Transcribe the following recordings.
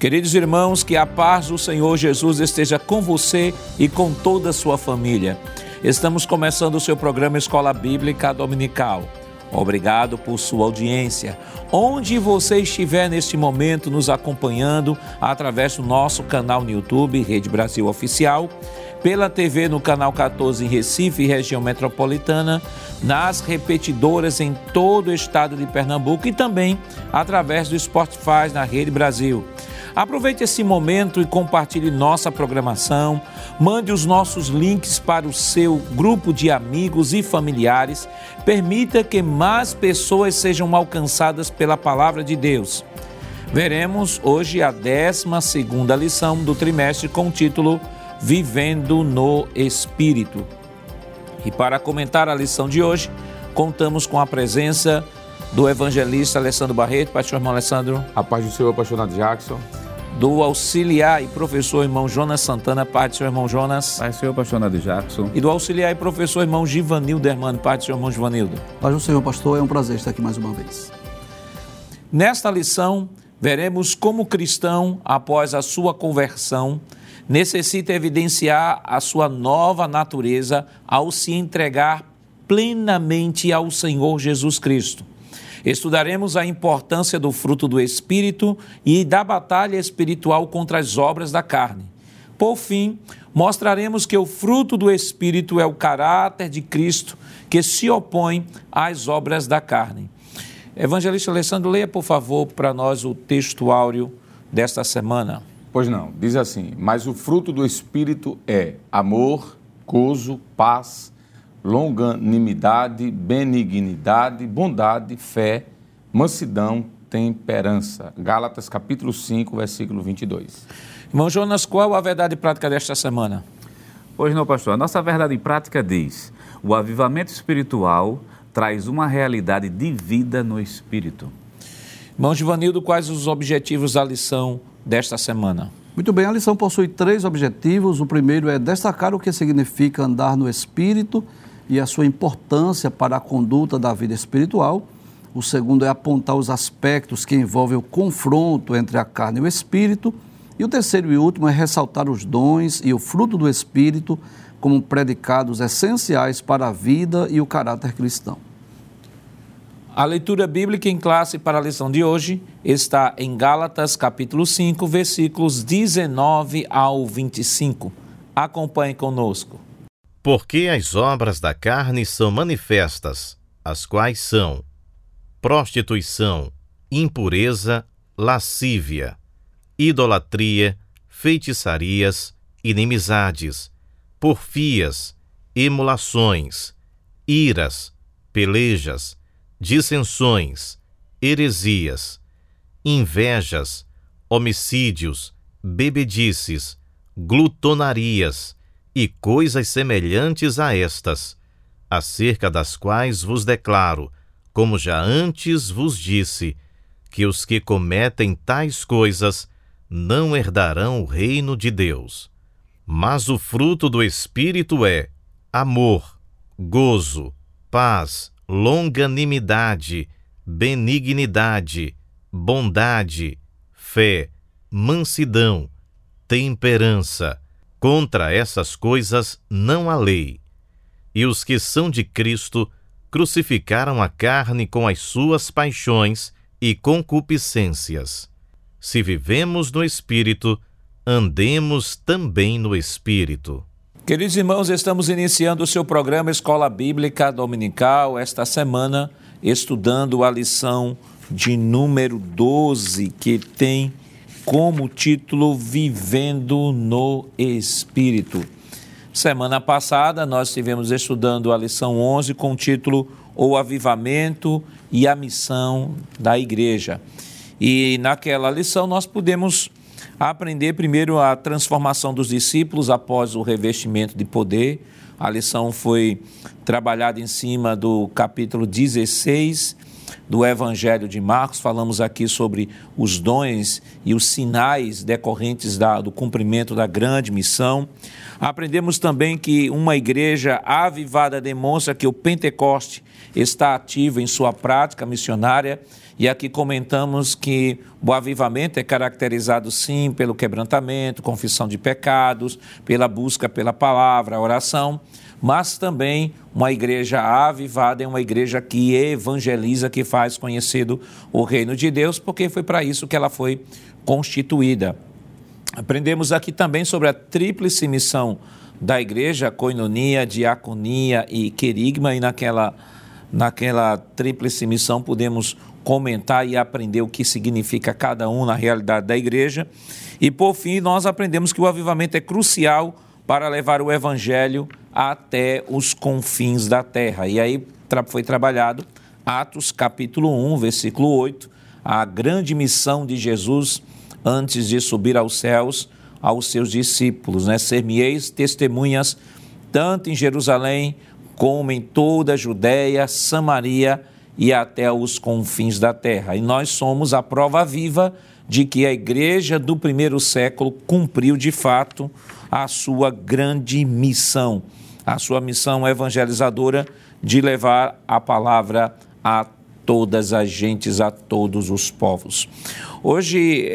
Queridos irmãos, que a paz do Senhor Jesus esteja com você e com toda a sua família. Estamos começando o seu programa Escola Bíblica Dominical. Obrigado por sua audiência. Onde você estiver neste momento nos acompanhando através do nosso canal no YouTube, Rede Brasil Oficial, pela TV no canal 14 em Recife, região metropolitana, nas repetidoras em todo o estado de Pernambuco e também através do Spotify na Rede Brasil. Aproveite esse momento e compartilhe nossa programação. Mande os nossos links para o seu grupo de amigos e familiares. Permita que mais pessoas sejam alcançadas pela palavra de Deus. Veremos hoje a 12 lição do trimestre com o título Vivendo no Espírito. E para comentar a lição de hoje, contamos com a presença do evangelista Alessandro Barreto. Pastor irmão Alessandro. A paz do Senhor, apaixonado Jackson do auxiliar e professor irmão Jonas Santana, parte do seu irmão Jonas. Pai, Senhor, apaixonado Jackson. E do auxiliar e professor irmão Givanildo Hermano, parte do seu irmão Givanildo. Paz do Senhor, pastor, é um prazer estar aqui mais uma vez. Nesta lição, veremos como o cristão, após a sua conversão, necessita evidenciar a sua nova natureza ao se entregar plenamente ao Senhor Jesus Cristo. Estudaremos a importância do fruto do Espírito e da batalha espiritual contra as obras da carne. Por fim, mostraremos que o fruto do Espírito é o caráter de Cristo que se opõe às obras da carne. Evangelista Alessandro, leia, por favor, para nós o texto áureo desta semana. Pois não, diz assim: Mas o fruto do Espírito é amor, gozo, paz longanimidade, benignidade, bondade, fé, mansidão, temperança. Gálatas capítulo 5, versículo 22. Irmão Jonas, qual a verdade prática desta semana? Pois não, pastor. A nossa verdade prática diz: o avivamento espiritual traz uma realidade de vida no espírito. Irmão Givanildo, quais os objetivos da lição desta semana? Muito bem, a lição possui três objetivos. O primeiro é destacar o que significa andar no espírito e a sua importância para a conduta da vida espiritual. O segundo é apontar os aspectos que envolvem o confronto entre a carne e o espírito. E o terceiro e último é ressaltar os dons e o fruto do espírito como predicados essenciais para a vida e o caráter cristão. A leitura bíblica em classe para a lição de hoje está em Gálatas, capítulo 5, versículos 19 ao 25. Acompanhe conosco. Porque as obras da carne são manifestas, as quais são? Prostituição, impureza, lascívia, idolatria, feitiçarias, inimizades, porfias, emulações, iras, pelejas, dissensões, heresias, invejas, homicídios, bebedices, glutonarias, e coisas semelhantes a estas, acerca das quais vos declaro, como já antes vos disse, que os que cometem tais coisas não herdarão o reino de Deus. Mas o fruto do Espírito é amor, gozo, paz, longanimidade, benignidade, bondade, fé, mansidão, temperança Contra essas coisas não há lei. E os que são de Cristo crucificaram a carne com as suas paixões e concupiscências. Se vivemos no Espírito, andemos também no Espírito. Queridos irmãos, estamos iniciando o seu programa Escola Bíblica Dominical esta semana, estudando a lição de número 12, que tem como título Vivendo no Espírito. Semana passada nós estivemos estudando a lição 11 com o título O Avivamento e a Missão da Igreja. E naquela lição nós pudemos aprender primeiro a transformação dos discípulos após o revestimento de poder. A lição foi trabalhada em cima do capítulo 16 do Evangelho de Marcos, falamos aqui sobre os dons e os sinais decorrentes da, do cumprimento da grande missão. Aprendemos também que uma igreja avivada demonstra que o Pentecoste está ativo em sua prática missionária. E aqui comentamos que o avivamento é caracterizado sim pelo quebrantamento, confissão de pecados, pela busca pela palavra, oração mas também uma igreja avivada é uma igreja que evangeliza, que faz conhecido o reino de Deus, porque foi para isso que ela foi constituída. Aprendemos aqui também sobre a tríplice missão da igreja, coinonia, diaconia e querigma, e naquela, naquela tríplice missão podemos comentar e aprender o que significa cada um na realidade da igreja. E por fim, nós aprendemos que o avivamento é crucial para levar o evangelho até os confins da terra. E aí foi trabalhado Atos capítulo 1, versículo 8, a grande missão de Jesus antes de subir aos céus aos seus discípulos, né? Ser-me-eis testemunhas tanto em Jerusalém como em toda a Judéia, Samaria e até os confins da terra. E nós somos a prova viva de que a igreja do primeiro século cumpriu de fato a sua grande missão, a sua missão evangelizadora de levar a palavra a todas as gentes, a todos os povos. Hoje,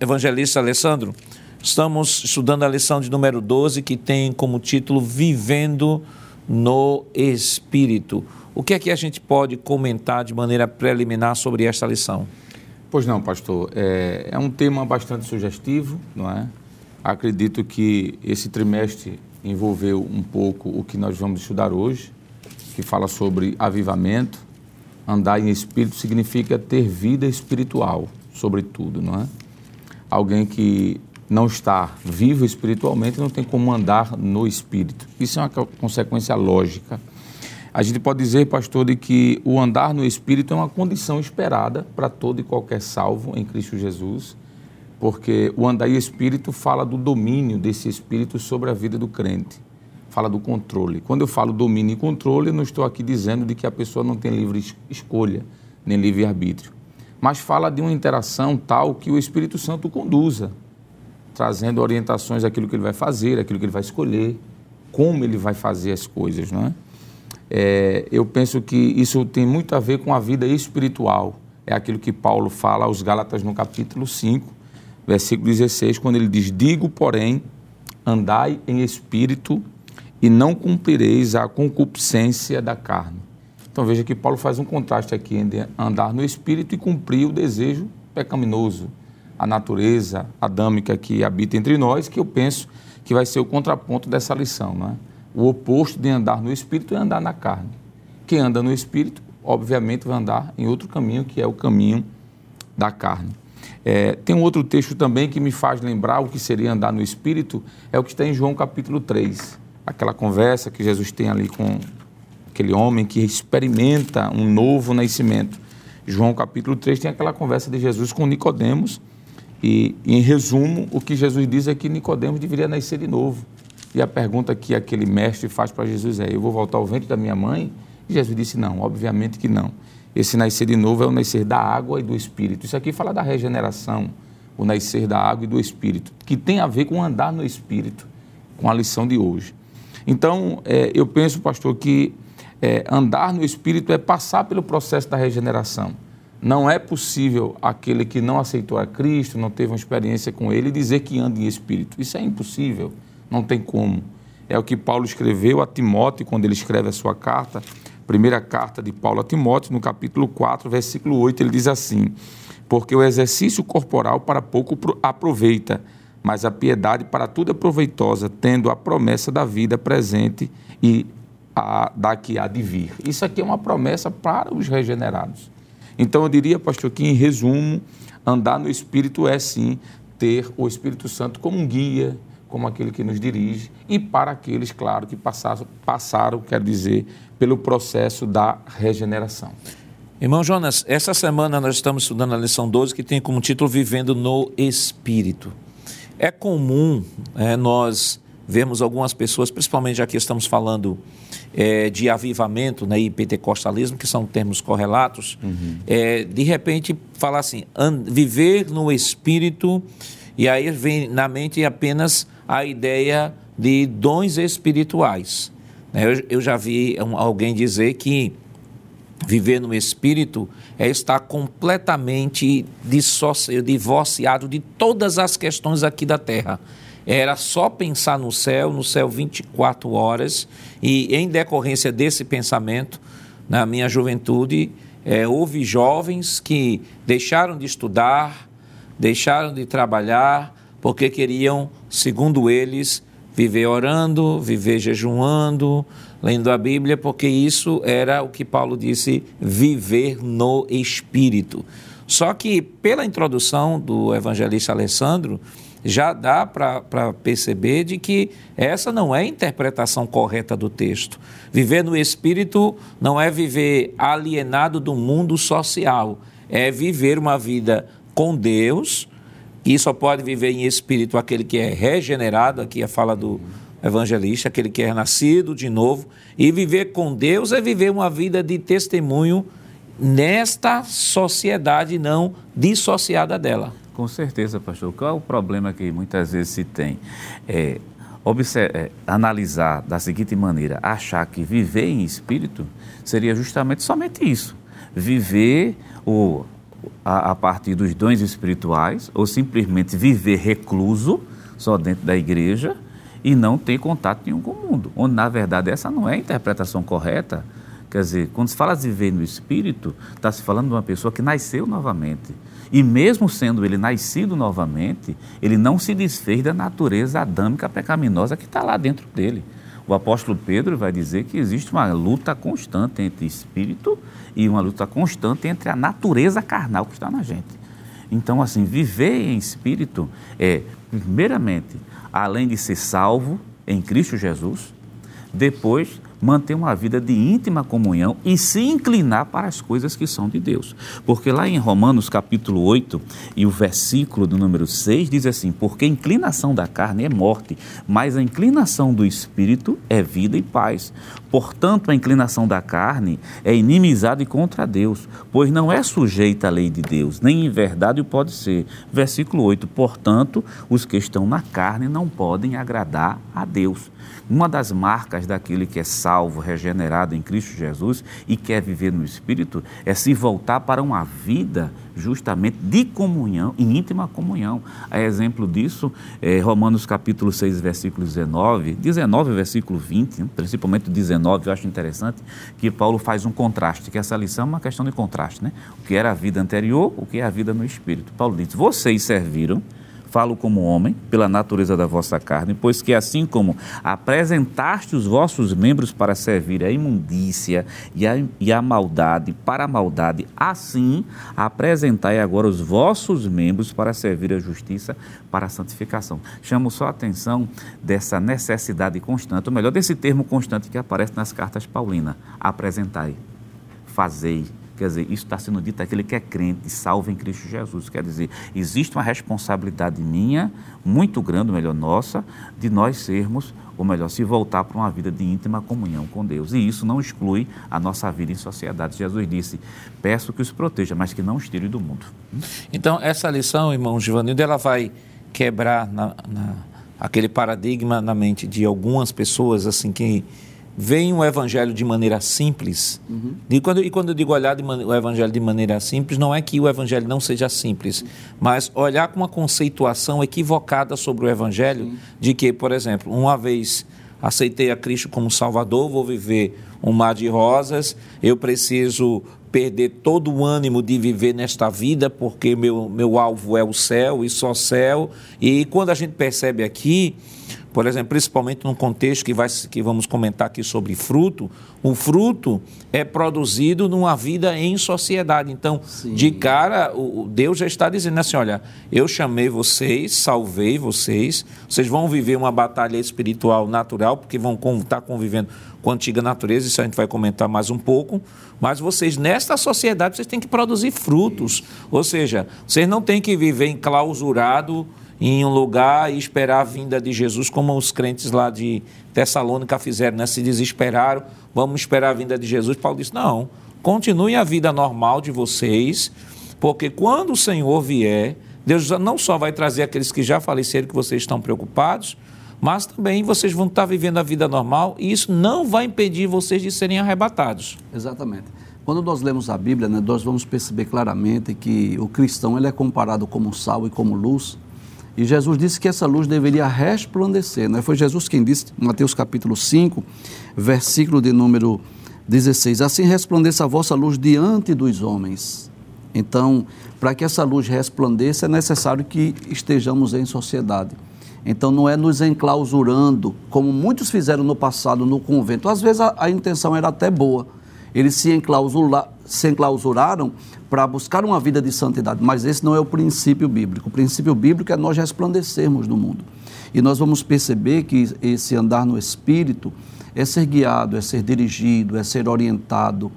evangelista Alessandro, estamos estudando a lição de número 12, que tem como título Vivendo no Espírito. O que é que a gente pode comentar de maneira preliminar sobre esta lição? Pois não, pastor. É, é um tema bastante sugestivo, não é? Acredito que esse trimestre envolveu um pouco o que nós vamos estudar hoje, que fala sobre avivamento. Andar em espírito significa ter vida espiritual, sobretudo, não é? Alguém que não está vivo espiritualmente não tem como andar no espírito. Isso é uma consequência lógica. A gente pode dizer, pastor, de que o andar no espírito é uma condição esperada para todo e qualquer salvo em Cristo Jesus porque o andar em espírito fala do domínio desse espírito sobre a vida do crente, fala do controle. Quando eu falo domínio e controle, eu não estou aqui dizendo de que a pessoa não tem livre escolha, nem livre arbítrio, mas fala de uma interação tal que o Espírito Santo conduza, trazendo orientações daquilo que ele vai fazer, aquilo que ele vai escolher, como ele vai fazer as coisas, não é? é eu penso que isso tem muito a ver com a vida espiritual. É aquilo que Paulo fala aos Gálatas no capítulo 5, versículo 16, quando ele diz: Digo, porém, andai em espírito e não cumprireis a concupiscência da carne. Então veja que Paulo faz um contraste aqui entre andar no espírito e cumprir o desejo pecaminoso, a natureza adâmica que habita entre nós, que eu penso que vai ser o contraponto dessa lição. Não é? O oposto de andar no espírito é andar na carne. Quem anda no espírito, obviamente, vai andar em outro caminho, que é o caminho da carne. É, tem um outro texto também que me faz lembrar o que seria andar no Espírito, é o que está em João capítulo 3. Aquela conversa que Jesus tem ali com aquele homem que experimenta um novo nascimento. João capítulo 3 tem aquela conversa de Jesus com Nicodemos e, em resumo, o que Jesus diz é que Nicodemos deveria nascer de novo. E a pergunta que aquele mestre faz para Jesus é: Eu vou voltar ao ventre da minha mãe? E Jesus disse: Não, obviamente que não. Esse nascer de novo é o nascer da água e do espírito. Isso aqui fala da regeneração, o nascer da água e do espírito, que tem a ver com andar no espírito, com a lição de hoje. Então, é, eu penso, pastor, que é, andar no espírito é passar pelo processo da regeneração. Não é possível aquele que não aceitou a Cristo, não teve uma experiência com Ele, dizer que anda em espírito. Isso é impossível, não tem como. É o que Paulo escreveu a Timóteo quando ele escreve a sua carta primeira carta de Paulo a Timóteo, no capítulo 4, versículo 8, ele diz assim: Porque o exercício corporal para pouco aproveita, mas a piedade para tudo é proveitosa, tendo a promessa da vida presente e a daqui há de vir. Isso aqui é uma promessa para os regenerados. Então eu diria, pastor, que em resumo, andar no Espírito é sim ter o Espírito Santo como um guia, como aquele que nos dirige, e para aqueles, claro, que passaram, passaram quer dizer, pelo processo da regeneração. Irmão Jonas, essa semana nós estamos estudando a lição 12 que tem como título Vivendo no Espírito. É comum é, nós vemos algumas pessoas, principalmente já que estamos falando é, de avivamento né, e pentecostalismo, que são termos correlatos, uhum. é, de repente falar assim, viver no espírito, e aí vem na mente apenas a ideia de dons espirituais. Né? Eu, já vi alguém dizer que viver no espírito é estar completamente divorciado de todas as questões aqui da terra. Era só pensar no céu, no céu 24 horas, e em decorrência desse pensamento, na minha juventude, é, houve jovens que deixaram de estudar, deixaram de trabalhar, porque queriam, segundo eles, viver orando, viver jejuando, lendo a Bíblia, porque isso era o que Paulo disse, viver no Espírito. Só que, pela introdução do evangelista Alessandro, já dá para perceber de que essa não é a interpretação correta do texto. Viver no Espírito não é viver alienado do mundo social, é viver uma vida com Deus, e só pode viver em espírito aquele que é regenerado, aqui a fala do evangelista, aquele que é nascido de novo, e viver com Deus é viver uma vida de testemunho nesta sociedade não dissociada dela. Com certeza, pastor. Qual é o problema que muitas vezes se tem? É, é, analisar da seguinte maneira: achar que viver em espírito seria justamente somente isso. Viver o, a, a partir dos dons espirituais, ou simplesmente viver recluso, só dentro da igreja, e não ter contato nenhum com o mundo. Onde, na verdade, essa não é a interpretação correta. Quer dizer, quando se fala de viver no espírito, está se falando de uma pessoa que nasceu novamente. E mesmo sendo ele nascido novamente, ele não se desfez da natureza adâmica pecaminosa que está lá dentro dele. O apóstolo Pedro vai dizer que existe uma luta constante entre espírito e uma luta constante entre a natureza carnal que está na gente. Então, assim, viver em espírito é, primeiramente, além de ser salvo em Cristo Jesus, depois manter uma vida de íntima comunhão e se inclinar para as coisas que são de Deus. Porque lá em Romanos capítulo 8 e o versículo do número 6 diz assim: Porque a inclinação da carne é morte, mas a inclinação do espírito é vida e paz. Portanto, a inclinação da carne é inimizade contra Deus, pois não é sujeita à lei de Deus, nem em verdade o pode ser. Versículo 8: Portanto, os que estão na carne não podem agradar a Deus. Uma das marcas daquele que é salvo, regenerado em Cristo Jesus e quer viver no Espírito é se voltar para uma vida justamente de comunhão, em íntima comunhão. A exemplo disso, é Romanos capítulo 6, versículo 19, 19, versículo 20, principalmente 19, eu acho interessante que Paulo faz um contraste, que essa lição é uma questão de contraste, né? O que era a vida anterior, o que é a vida no Espírito. Paulo diz, vocês serviram falo como homem, pela natureza da vossa carne, pois que assim como apresentaste os vossos membros para servir a imundícia e a, e a maldade, para a maldade, assim apresentai agora os vossos membros para servir a justiça, para a santificação. Chamo só a atenção dessa necessidade constante, ou melhor, desse termo constante que aparece nas cartas paulinas, apresentai, fazei, Quer dizer, isso está sendo dito àquele que é crente, salvo em Cristo Jesus. Quer dizer, existe uma responsabilidade minha, muito grande, ou melhor, nossa, de nós sermos, ou melhor, se voltar para uma vida de íntima comunhão com Deus. E isso não exclui a nossa vida em sociedade. Jesus disse: peço que os proteja, mas que não os tire do mundo. Então, essa lição, irmão Givanildo, ela vai quebrar na, na, aquele paradigma na mente de algumas pessoas, assim, que veem o evangelho de maneira simples. Uhum. E, quando, e quando eu digo olhar o evangelho de maneira simples, não é que o evangelho não seja simples, mas olhar com uma conceituação equivocada sobre o evangelho, Sim. de que, por exemplo, uma vez aceitei a Cristo como Salvador, vou viver um mar de rosas, eu preciso perder todo o ânimo de viver nesta vida, porque meu, meu alvo é o céu e só céu. E quando a gente percebe aqui por exemplo, principalmente num contexto que, vai, que vamos comentar aqui sobre fruto, o fruto é produzido numa vida em sociedade. Então, Sim. de cara, o, Deus já está dizendo assim: olha, eu chamei vocês, salvei vocês, vocês vão viver uma batalha espiritual natural, porque vão estar convivendo com a antiga natureza, isso a gente vai comentar mais um pouco, mas vocês, nesta sociedade, vocês têm que produzir frutos. Ou seja, vocês não têm que viver enclausurado em um lugar e esperar a vinda de Jesus, como os crentes lá de Tessalônica fizeram, né? se desesperaram, vamos esperar a vinda de Jesus. Paulo disse: não, continuem a vida normal de vocês, porque quando o Senhor vier, Deus não só vai trazer aqueles que já faleceram, que vocês estão preocupados, mas também vocês vão estar vivendo a vida normal e isso não vai impedir vocês de serem arrebatados. Exatamente. Quando nós lemos a Bíblia, né, nós vamos perceber claramente que o cristão ele é comparado como sal e como luz. E Jesus disse que essa luz deveria resplandecer. Né? Foi Jesus quem disse, Mateus capítulo 5, versículo de número 16: Assim resplandeça a vossa luz diante dos homens. Então, para que essa luz resplandeça, é necessário que estejamos em sociedade. Então não é nos enclausurando, como muitos fizeram no passado no convento. Às vezes a, a intenção era até boa. Eles se, enclausula, se enclausuraram para buscar uma vida de santidade, mas esse não é o princípio bíblico. O princípio bíblico é nós resplandecermos no mundo. E nós vamos perceber que esse andar no Espírito é ser guiado, é ser dirigido, é ser orientado.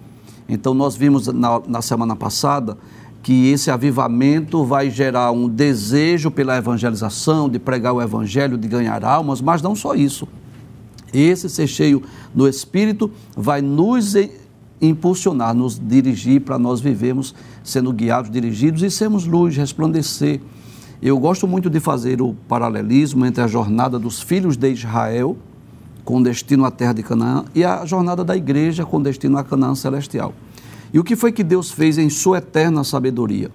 Então nós vimos na, na semana passada que esse avivamento vai gerar um desejo pela evangelização, de pregar o evangelho, de ganhar almas, mas não só isso. Esse ser cheio do Espírito vai nos impulsionar, nos dirigir para nós vivermos sendo guiados, dirigidos e sermos luz, resplandecer. Eu gosto muito de fazer o paralelismo entre a jornada dos filhos de Israel, com destino à terra de Canaã, e a jornada da igreja com destino a Canaã celestial. E o que foi que Deus fez em sua eterna sabedoria?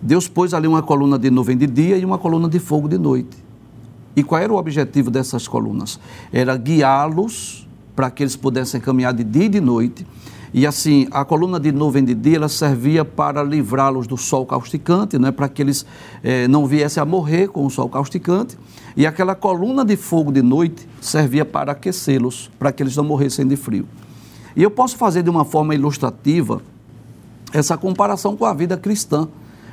Deus pôs ali uma coluna de nuvem de dia e uma coluna de fogo de noite. E qual era o objetivo dessas colunas? Era guiá-los para que eles pudessem caminhar de dia e de noite. E assim, a coluna de nuvem de dia ela servia para livrá-los do sol causticante, né, para que eles eh, não viessem a morrer com o sol causticante. E aquela coluna de fogo de noite servia para aquecê-los, para que eles não morressem de frio. E eu posso fazer de uma forma ilustrativa essa comparação com a vida cristã.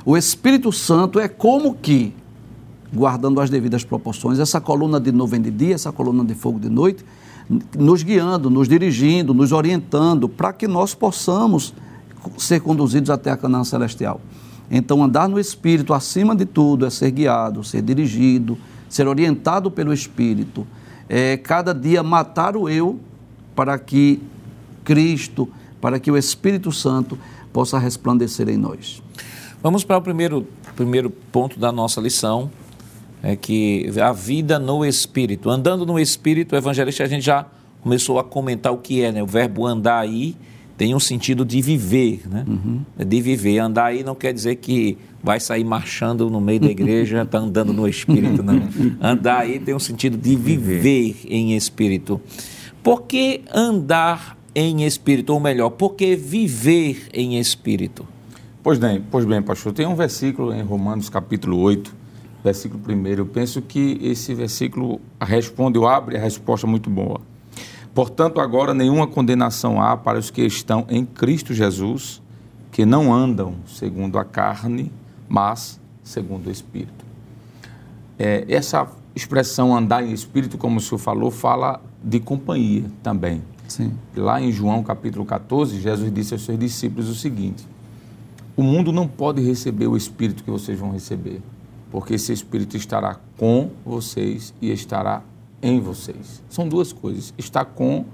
O Espírito Santo é como que, guardando as devidas proporções, essa coluna de nuvem de dia, essa coluna de fogo de noite, nos guiando, nos dirigindo, nos orientando, para que nós possamos ser conduzidos até a Canaã Celestial. Então, andar no Espírito, acima de tudo, é ser guiado, ser dirigido, ser orientado pelo Espírito. É cada dia matar o eu para que Cristo, para que o Espírito Santo possa resplandecer em nós. Vamos para o primeiro, primeiro ponto da nossa lição, é que a vida no Espírito. Andando no Espírito, o evangelista, a gente já começou a comentar o que é, né? O verbo andar aí tem um sentido de viver, né? Uhum. De viver. Andar aí não quer dizer que vai sair marchando no meio da igreja, está andando no Espírito, não. Andar aí tem um sentido de viver em Espírito. Por que andar em espírito, ou melhor, por que viver em espírito? Pois bem, pois bem, pastor, tem um versículo em Romanos capítulo 8, versículo 1. Eu penso que esse versículo responde ou abre a resposta muito boa. Portanto, agora nenhuma condenação há para os que estão em Cristo Jesus, que não andam segundo a carne, mas segundo o Espírito. É, essa expressão andar em espírito, como o senhor falou, fala de companhia também. Sim. Lá em João capítulo 14, Jesus disse aos seus discípulos o seguinte: O mundo não pode receber o Espírito que vocês vão receber, porque esse Espírito estará com vocês e estará em vocês. São duas coisas. Está com,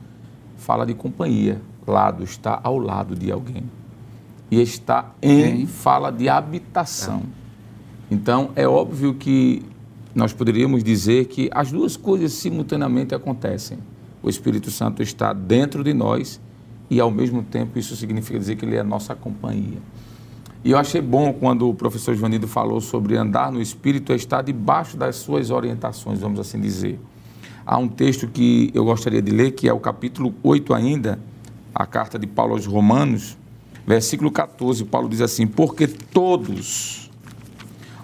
fala de companhia, lado, está ao lado de alguém. E está em, fala de habitação. É. Então, é óbvio que nós poderíamos dizer que as duas coisas simultaneamente acontecem o Espírito Santo está dentro de nós e, ao mesmo tempo, isso significa dizer que ele é a nossa companhia. E eu achei bom quando o professor Joanido falou sobre andar no Espírito, é estar debaixo das suas orientações, vamos assim dizer. Há um texto que eu gostaria de ler, que é o capítulo 8 ainda, a carta de Paulo aos Romanos, versículo 14, Paulo diz assim, porque todos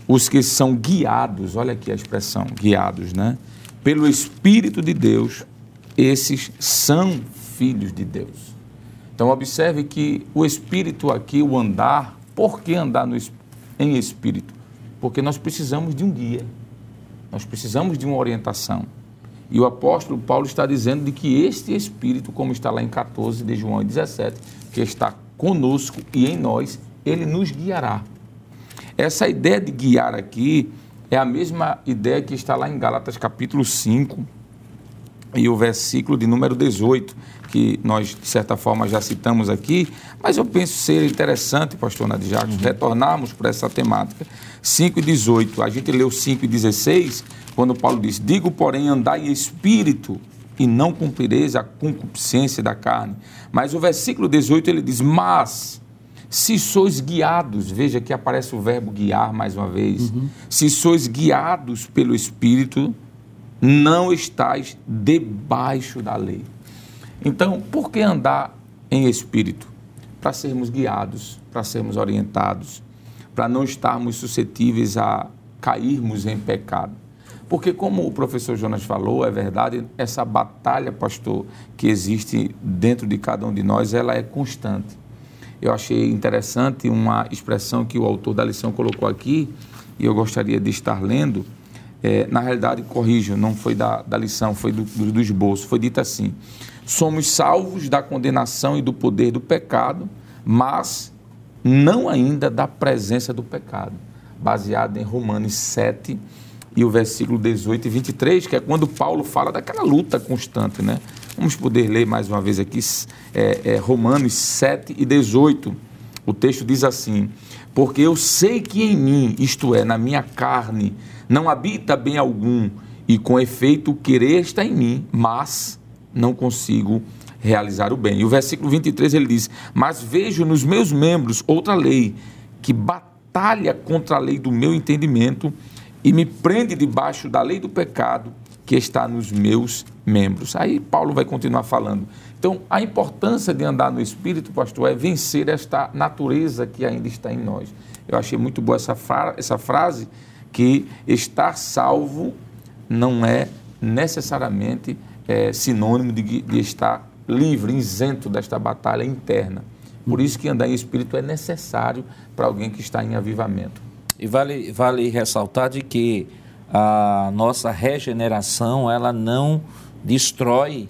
os que são guiados, olha aqui a expressão, guiados, né? Pelo Espírito de Deus, esses são filhos de Deus. Então, observe que o espírito aqui, o andar, por que andar no, em espírito? Porque nós precisamos de um guia, nós precisamos de uma orientação. E o apóstolo Paulo está dizendo de que este espírito, como está lá em 14 de João 17, que está conosco e em nós, ele nos guiará. Essa ideia de guiar aqui é a mesma ideia que está lá em Gálatas capítulo 5 e o versículo de número 18, que nós, de certa forma, já citamos aqui, mas eu penso ser interessante, pastor Nadir Jacques, uhum. retornarmos para essa temática. 5 e 18, a gente leu 5 e 16, quando Paulo diz, digo, porém, andai em espírito, e não cumprireis a concupiscência da carne. Mas o versículo 18 ele diz: Mas se sois guiados, veja que aparece o verbo guiar mais uma vez. Uhum. Se sois guiados pelo Espírito, não estáis debaixo da lei. Então, por que andar em espírito? Para sermos guiados, para sermos orientados, para não estarmos suscetíveis a cairmos em pecado. Porque, como o professor Jonas falou, é verdade, essa batalha, pastor, que existe dentro de cada um de nós, ela é constante. Eu achei interessante uma expressão que o autor da lição colocou aqui, e eu gostaria de estar lendo. É, na realidade, corrijo, não foi da, da lição, foi do, do, do esboço. Foi dito assim: somos salvos da condenação e do poder do pecado, mas não ainda da presença do pecado. Baseado em Romanos 7, e o versículo 18 e 23, que é quando Paulo fala daquela luta constante, né? Vamos poder ler mais uma vez aqui é, é, Romanos 7 e 18. O texto diz assim: Porque eu sei que em mim, isto é, na minha carne, não habita bem algum, e com efeito querer está em mim, mas não consigo realizar o bem. E o versículo 23 ele diz: Mas vejo nos meus membros outra lei que batalha contra a lei do meu entendimento e me prende debaixo da lei do pecado que está nos meus membros. Aí Paulo vai continuar falando. Então, a importância de andar no Espírito, pastor, é vencer esta natureza que ainda está em nós. Eu achei muito boa essa, fra essa frase, que estar salvo não é necessariamente é, sinônimo de, de estar livre, isento desta batalha interna. Por isso que andar em Espírito é necessário para alguém que está em avivamento. E vale, vale ressaltar de que a nossa regeneração, ela não destrói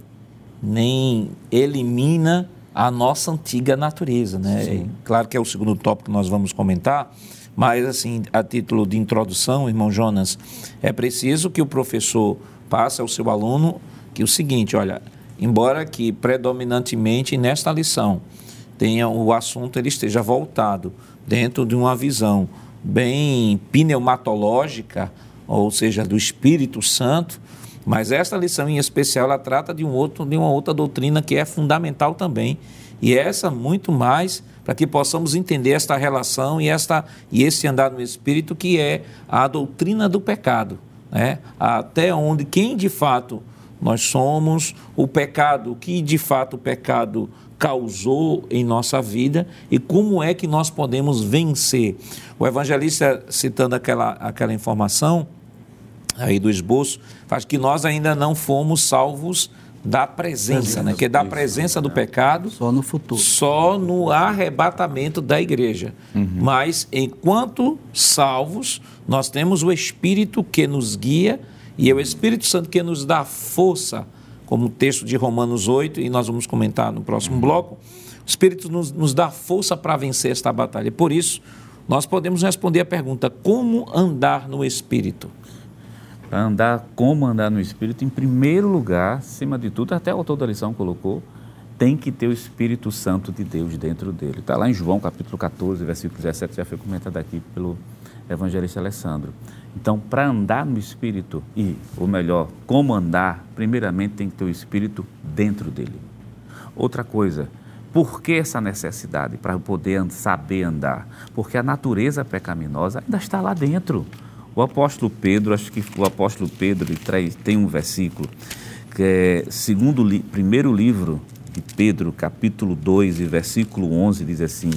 nem elimina a nossa antiga natureza, né? Sim. Claro que é o segundo tópico que nós vamos comentar, mas assim, a título de introdução, irmão Jonas, é preciso que o professor passe ao seu aluno que o seguinte, olha, embora que predominantemente nesta lição tenha o assunto ele esteja voltado dentro de uma visão bem pneumatológica, ou seja, do Espírito Santo, mas esta lição em especial ela trata de um outro de uma outra doutrina que é fundamental também, e essa muito mais para que possamos entender esta relação e esta e esse andar no espírito que é a doutrina do pecado, né? Até onde quem de fato nós somos, o pecado, que de fato o pecado causou em nossa vida e como é que nós podemos vencer. O evangelista, citando aquela, aquela informação aí do esboço, faz que nós ainda não fomos salvos da presença, né? que é da presença do pecado. Só no futuro. Só no arrebatamento da igreja. Uhum. Mas enquanto salvos, nós temos o Espírito que nos guia e é o Espírito Santo que nos dá força como o texto de Romanos 8, e nós vamos comentar no próximo uhum. bloco, o Espírito nos, nos dá força para vencer esta batalha. Por isso, nós podemos responder a pergunta: como andar no Espírito? Para andar, como andar no Espírito, em primeiro lugar, acima de tudo, até o autor da lição colocou, tem que ter o Espírito Santo de Deus dentro dele. Está lá em João capítulo 14, versículo 17, já foi comentado aqui pelo evangelista Alessandro. Então, para andar no Espírito, e, ou melhor, como andar, primeiramente tem que ter o Espírito dentro dele. Outra coisa, por que essa necessidade para poder saber andar? Porque a natureza pecaminosa ainda está lá dentro. O apóstolo Pedro, acho que o apóstolo Pedro tem um versículo que é segundo primeiro livro de Pedro, capítulo 2 e versículo 11 diz assim: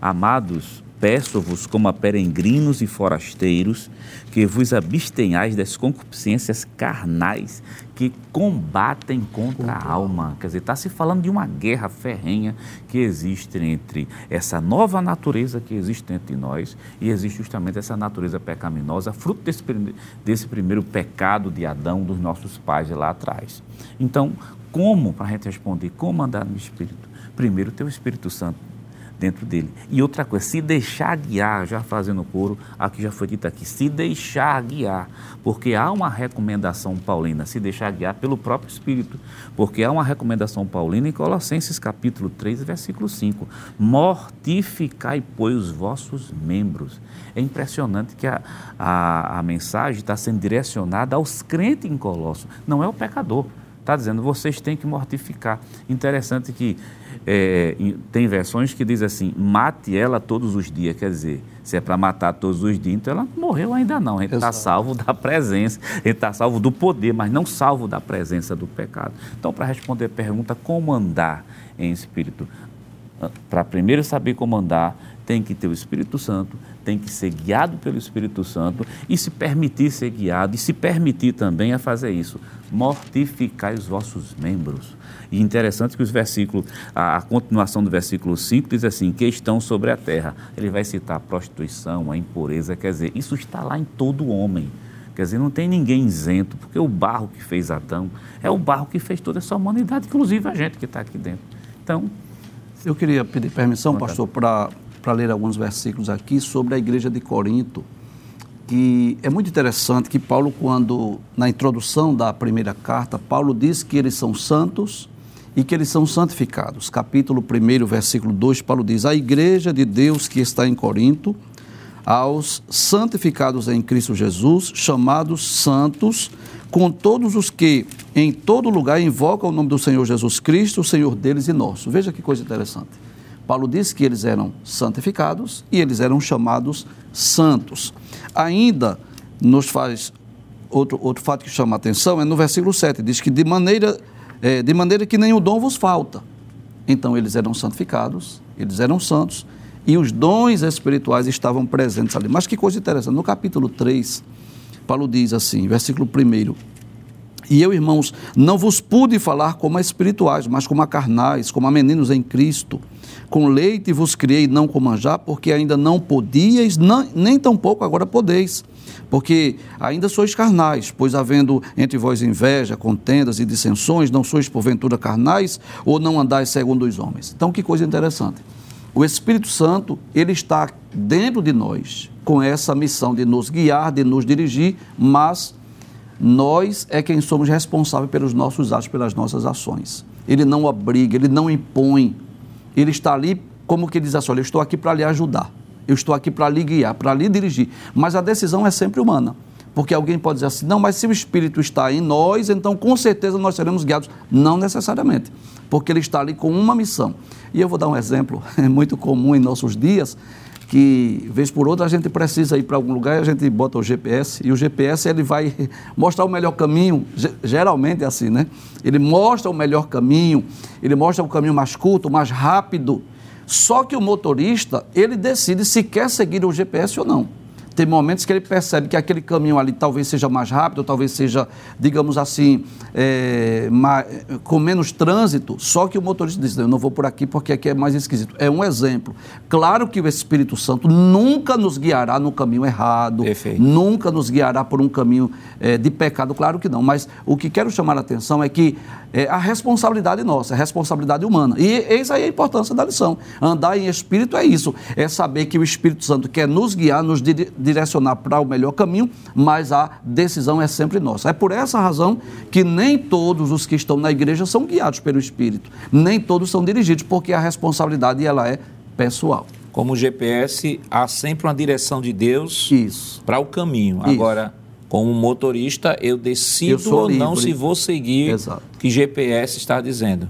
Amados, peço-vos como a peregrinos e forasteiros que vos abstenhais das concupiscências carnais que combatem contra a alma. Quer dizer, está se falando de uma guerra ferrenha que existe entre essa nova natureza que existe entre nós e existe justamente essa natureza pecaminosa, fruto desse, desse primeiro pecado de Adão, dos nossos pais lá atrás. Então, como, para a gente responder, como andar no Espírito? Primeiro, ter o Espírito Santo dentro dele. E outra coisa, se deixar guiar, já fazendo coro, aqui já foi dito aqui, se deixar guiar, porque há uma recomendação paulina, se deixar guiar pelo próprio Espírito, porque há uma recomendação paulina em Colossenses capítulo 3, versículo 5, mortificai, pois, os vossos membros. É impressionante que a, a, a mensagem está sendo direcionada aos crentes em Colosso, não é o pecador. Está dizendo, vocês têm que mortificar. Interessante que é, tem versões que diz assim, mate ela todos os dias. Quer dizer, se é para matar todos os dias, então ela não morreu ainda não. A gente está salvo da presença, a gente está salvo do poder, mas não salvo da presença do pecado. Então, para responder a pergunta, como andar em espírito? Ah, para primeiro saber como andar, tem que ter o Espírito Santo, tem que ser guiado pelo Espírito Santo e se permitir ser guiado e se permitir também a fazer isso. Mortificai os vossos membros. E interessante que os versículos, a, a, continuação do versículo 5 diz assim: que estão sobre a terra. Ele vai citar a prostituição, a impureza, quer dizer, isso está lá em todo homem. Quer dizer, não tem ninguém isento, porque o barro que fez Adão é o barro que fez toda essa humanidade, inclusive a gente que está aqui dentro. Então. Eu queria pedir permissão, pastor, para para ler alguns versículos aqui sobre a igreja de Corinto, que é muito interessante que Paulo, quando, na introdução da primeira carta, Paulo diz que eles são santos e que eles são santificados. Capítulo 1, versículo 2, Paulo diz: A igreja de Deus que está em Corinto, aos santificados em Cristo Jesus, chamados santos, com todos os que em todo lugar invocam o nome do Senhor Jesus Cristo, o Senhor deles e nosso. Veja que coisa interessante. Paulo diz que eles eram santificados e eles eram chamados santos. Ainda nos faz outro, outro fato que chama a atenção é no versículo 7, diz que de maneira, é, de maneira que nenhum dom vos falta. Então eles eram santificados, eles eram santos e os dons espirituais estavam presentes ali. Mas que coisa interessante, no capítulo 3, Paulo diz assim, versículo 1: E eu, irmãos, não vos pude falar como a espirituais, mas como a carnais, como a meninos em Cristo com leite vos criei, não com manjar, porque ainda não podíeis, nem tampouco agora podeis. Porque ainda sois carnais, pois havendo entre vós inveja, contendas e dissensões, não sois porventura carnais, ou não andais segundo os homens. Então, que coisa interessante. O Espírito Santo, ele está dentro de nós, com essa missão de nos guiar, de nos dirigir, mas nós é quem somos responsáveis pelos nossos atos, pelas nossas ações. Ele não obriga, ele não impõe ele está ali como que diz assim, olha, eu estou aqui para lhe ajudar, eu estou aqui para lhe guiar, para lhe dirigir. Mas a decisão é sempre humana. Porque alguém pode dizer assim, não, mas se o Espírito está em nós, então com certeza nós seremos guiados. Não necessariamente, porque ele está ali com uma missão. E eu vou dar um exemplo, é muito comum em nossos dias, que vez por outra a gente precisa ir para algum lugar a gente bota o GPS e o GPS ele vai mostrar o melhor caminho, geralmente é assim, né? Ele mostra o melhor caminho, ele mostra o caminho mais curto, mais rápido. Só que o motorista, ele decide se quer seguir o GPS ou não. Tem momentos que ele percebe que aquele caminho ali talvez seja mais rápido, talvez seja, digamos assim, é, mais, com menos trânsito, só que o motorista diz, eu não vou por aqui porque aqui é mais esquisito. É um exemplo. Claro que o Espírito Santo nunca nos guiará no caminho errado, Perfeito. nunca nos guiará por um caminho é, de pecado, claro que não. Mas o que quero chamar a atenção é que é a responsabilidade nossa, a responsabilidade humana. E eis aí a importância da lição. Andar em Espírito é isso, é saber que o Espírito Santo quer nos guiar, nos direcionar para o melhor caminho, mas a decisão é sempre nossa. É por essa razão que nem todos os que estão na igreja são guiados pelo Espírito, nem todos são dirigidos, porque a responsabilidade ela é pessoal. Como GPS, há sempre uma direção de Deus para o caminho. Isso. Agora, como motorista, eu decido eu ou não se vou seguir o que GPS está dizendo.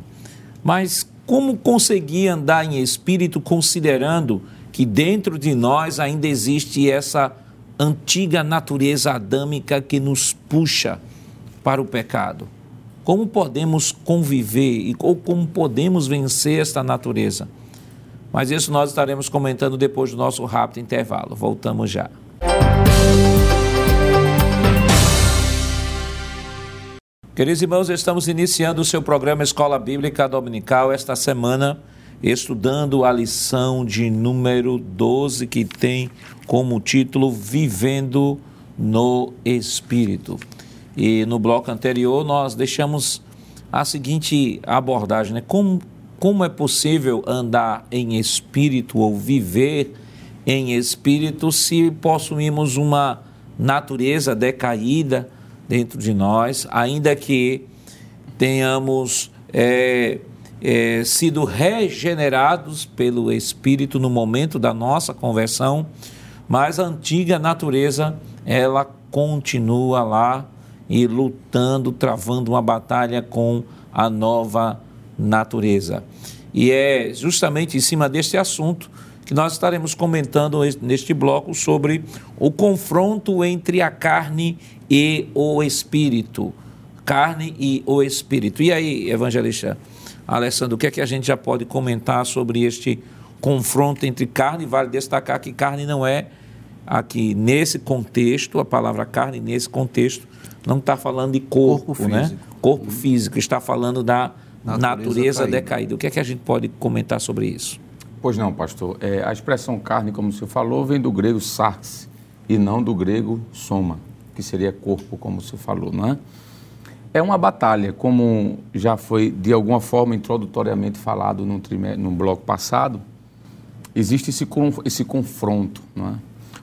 Mas como conseguir andar em espírito considerando que dentro de nós ainda existe essa antiga natureza adâmica que nos puxa para o pecado. Como podemos conviver ou como podemos vencer esta natureza? Mas isso nós estaremos comentando depois do nosso rápido intervalo. Voltamos já. Queridos irmãos, estamos iniciando o seu programa Escola Bíblica Dominical esta semana estudando a lição de número 12, que tem como título Vivendo no Espírito. E no bloco anterior nós deixamos a seguinte abordagem, né? Como como é possível andar em espírito ou viver em espírito se possuímos uma natureza decaída dentro de nós, ainda que tenhamos é, é, sido regenerados pelo Espírito no momento da nossa conversão, mas a antiga natureza ela continua lá e lutando, travando uma batalha com a nova natureza. E é justamente em cima deste assunto que nós estaremos comentando neste bloco sobre o confronto entre a carne e o espírito. Carne e o espírito. E aí, evangelista Alessandro, o que é que a gente já pode comentar sobre este confronto entre carne? Vale destacar que carne não é aqui nesse contexto, a palavra carne nesse contexto não está falando de corpo, corpo né? Físico. Corpo físico, está falando da natureza, natureza decaída. O que é que a gente pode comentar sobre isso? Pois não, pastor. É, a expressão carne, como o senhor falou, vem do grego sarx e não do grego soma, que seria corpo, como o senhor falou, não é? É uma batalha, como já foi de alguma forma introdutoriamente falado no bloco passado, existe esse, esse confronto, não é?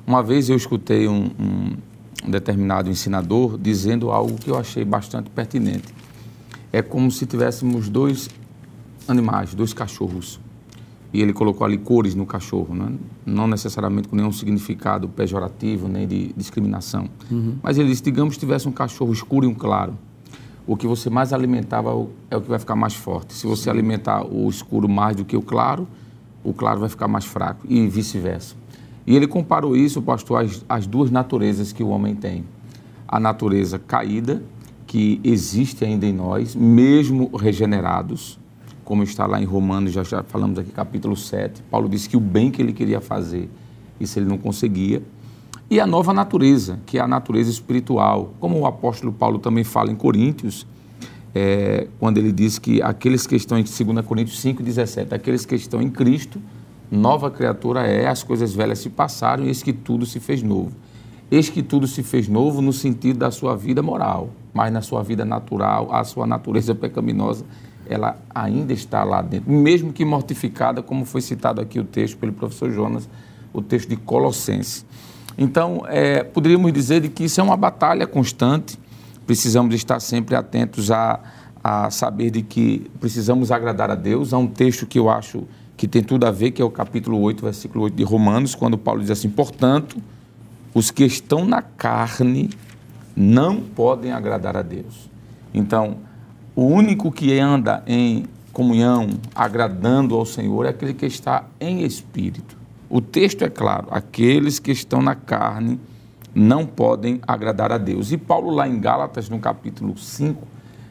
Uma vez eu escutei um, um determinado ensinador dizendo algo que eu achei bastante pertinente. É como se tivéssemos dois animais, dois cachorros e ele colocou ali cores no cachorro, né? não necessariamente com nenhum significado pejorativo nem de discriminação. Uhum. Mas ele disse, digamos que tivesse um cachorro escuro e um claro, o que você mais alimentava é o que vai ficar mais forte. Se você alimentar o escuro mais do que o claro, o claro vai ficar mais fraco e vice-versa. E ele comparou isso, pastor, às, às duas naturezas que o homem tem. A natureza caída, que existe ainda em nós, mesmo regenerados, como está lá em Romanos, já, já falamos aqui, capítulo 7. Paulo disse que o bem que ele queria fazer, isso ele não conseguia. E a nova natureza, que é a natureza espiritual. Como o apóstolo Paulo também fala em Coríntios, é, quando ele diz que aqueles que estão em 2 Coríntios 5,17, aqueles que estão em Cristo, nova criatura é, as coisas velhas se passaram eis que tudo se fez novo. Eis que tudo se fez novo no sentido da sua vida moral, mas na sua vida natural, a sua natureza pecaminosa ela ainda está lá dentro, mesmo que mortificada, como foi citado aqui o texto pelo professor Jonas, o texto de Colossenses. Então, é, poderíamos dizer de que isso é uma batalha constante, precisamos estar sempre atentos a, a saber de que precisamos agradar a Deus. Há um texto que eu acho que tem tudo a ver, que é o capítulo 8, versículo 8 de Romanos, quando Paulo diz assim: Portanto, os que estão na carne não podem agradar a Deus. Então, o único que anda em comunhão, agradando ao Senhor, é aquele que está em espírito. O texto é claro: aqueles que estão na carne não podem agradar a Deus. E Paulo, lá em Gálatas, no capítulo 5,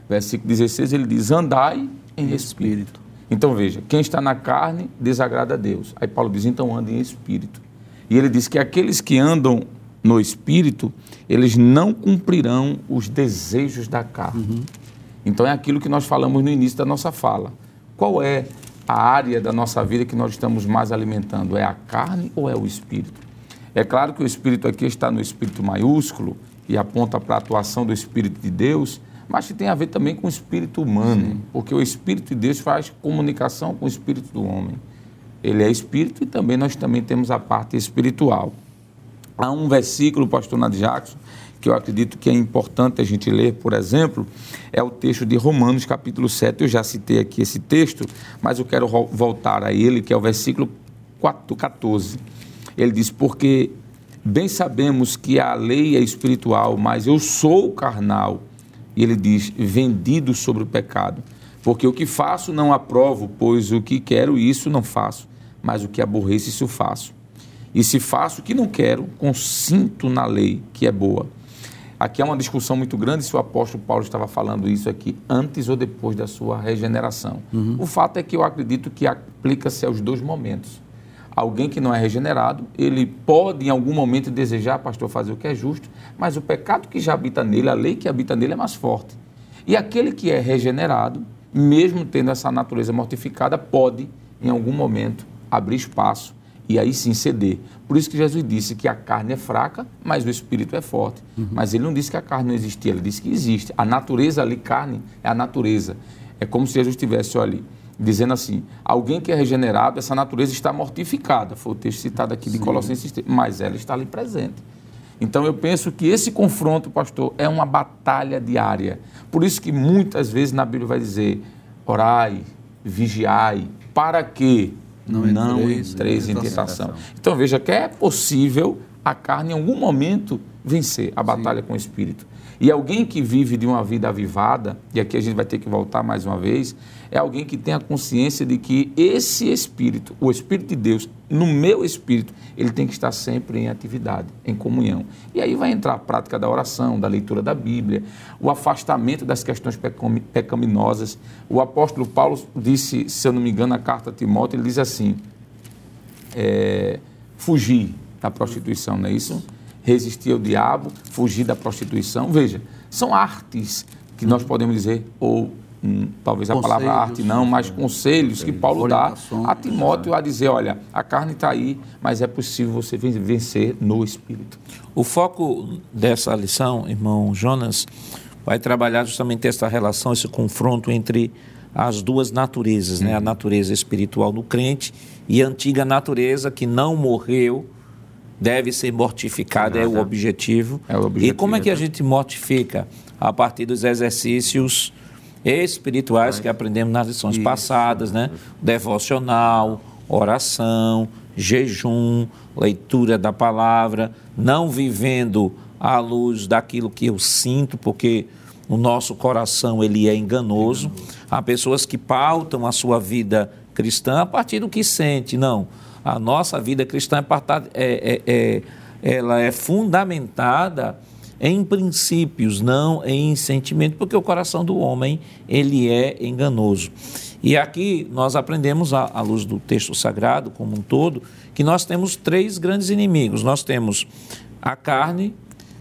versículo 16, ele diz: Andai em espírito. Então veja, quem está na carne desagrada a Deus. Aí Paulo diz: então ande em espírito. E ele diz que aqueles que andam no espírito, eles não cumprirão os desejos da carne. Uhum. Então é aquilo que nós falamos no início da nossa fala. Qual é a área da nossa vida que nós estamos mais alimentando? É a carne ou é o espírito? É claro que o espírito aqui está no espírito maiúsculo e aponta para a atuação do espírito de Deus, mas que tem a ver também com o espírito humano, porque o espírito de Deus faz comunicação com o espírito do homem. Ele é espírito e também nós também temos a parte espiritual. Há um versículo, pastor Nad Jackson, que eu acredito que é importante a gente ler, por exemplo, é o texto de Romanos, capítulo 7. Eu já citei aqui esse texto, mas eu quero voltar a ele, que é o versículo 14. Ele diz: Porque bem sabemos que a lei é espiritual, mas eu sou carnal. E ele diz: vendido sobre o pecado. Porque o que faço não aprovo, pois o que quero, isso não faço, mas o que aborreço, isso faço. E se faço o que não quero, consinto na lei, que é boa. Aqui é uma discussão muito grande se o apóstolo Paulo estava falando isso aqui antes ou depois da sua regeneração. Uhum. O fato é que eu acredito que aplica-se aos dois momentos. Alguém que não é regenerado, ele pode em algum momento desejar, pastor, fazer o que é justo, mas o pecado que já habita nele, a lei que habita nele é mais forte. E aquele que é regenerado, mesmo tendo essa natureza mortificada, pode em algum momento abrir espaço e aí sim ceder. Por isso que Jesus disse que a carne é fraca, mas o espírito é forte. Uhum. Mas ele não disse que a carne não existia, ele disse que existe. A natureza ali, carne, é a natureza. É como se Jesus tivesse, olha, dizendo assim: alguém que é regenerado, essa natureza está mortificada. Foi o texto citado aqui de Sim. Colossenses, mas ela está ali presente. Então eu penso que esse confronto, pastor, é uma batalha diária. Por isso que muitas vezes na Bíblia vai dizer: orai, vigiai, para que não, não entreis, em tentação. Então veja que é possível a carne em algum momento vencer a batalha Sim. com o espírito. E alguém que vive de uma vida avivada, e aqui a gente vai ter que voltar mais uma vez, é alguém que tem a consciência de que esse espírito, o espírito de Deus, no meu espírito, ele tem que estar sempre em atividade, em comunhão. E aí vai entrar a prática da oração, da leitura da Bíblia, o afastamento das questões pecaminosas. O apóstolo Paulo disse, se eu não me engano, na carta a Timóteo, ele diz assim: é, fugir da prostituição, não é isso? resistir ao diabo, fugir da prostituição. Veja, são artes que nós podemos dizer, ou talvez a palavra arte não, mas conselhos que Paulo dá a Timóteo a dizer, olha, a carne está aí, mas é possível você vencer no Espírito. O foco dessa lição, irmão Jonas, vai trabalhar justamente essa relação, esse confronto entre as duas naturezas, né? a natureza espiritual do crente e a antiga natureza que não morreu, deve ser mortificada, é o objetivo. É o objetivo. E como é que a gente mortifica? A partir dos exercícios espirituais que aprendemos nas lições Isso. passadas, né? Devocional, oração, jejum, leitura da palavra, não vivendo à luz daquilo que eu sinto, porque o nosso coração ele é enganoso. Há pessoas que pautam a sua vida cristã a partir do que sente, não a nossa vida cristã é, é, é, ela é fundamentada em princípios, não em sentimento, porque o coração do homem ele é enganoso. E aqui nós aprendemos, à, luz do texto sagrado como um todo, que nós temos três grandes inimigos. Nós temos a carne,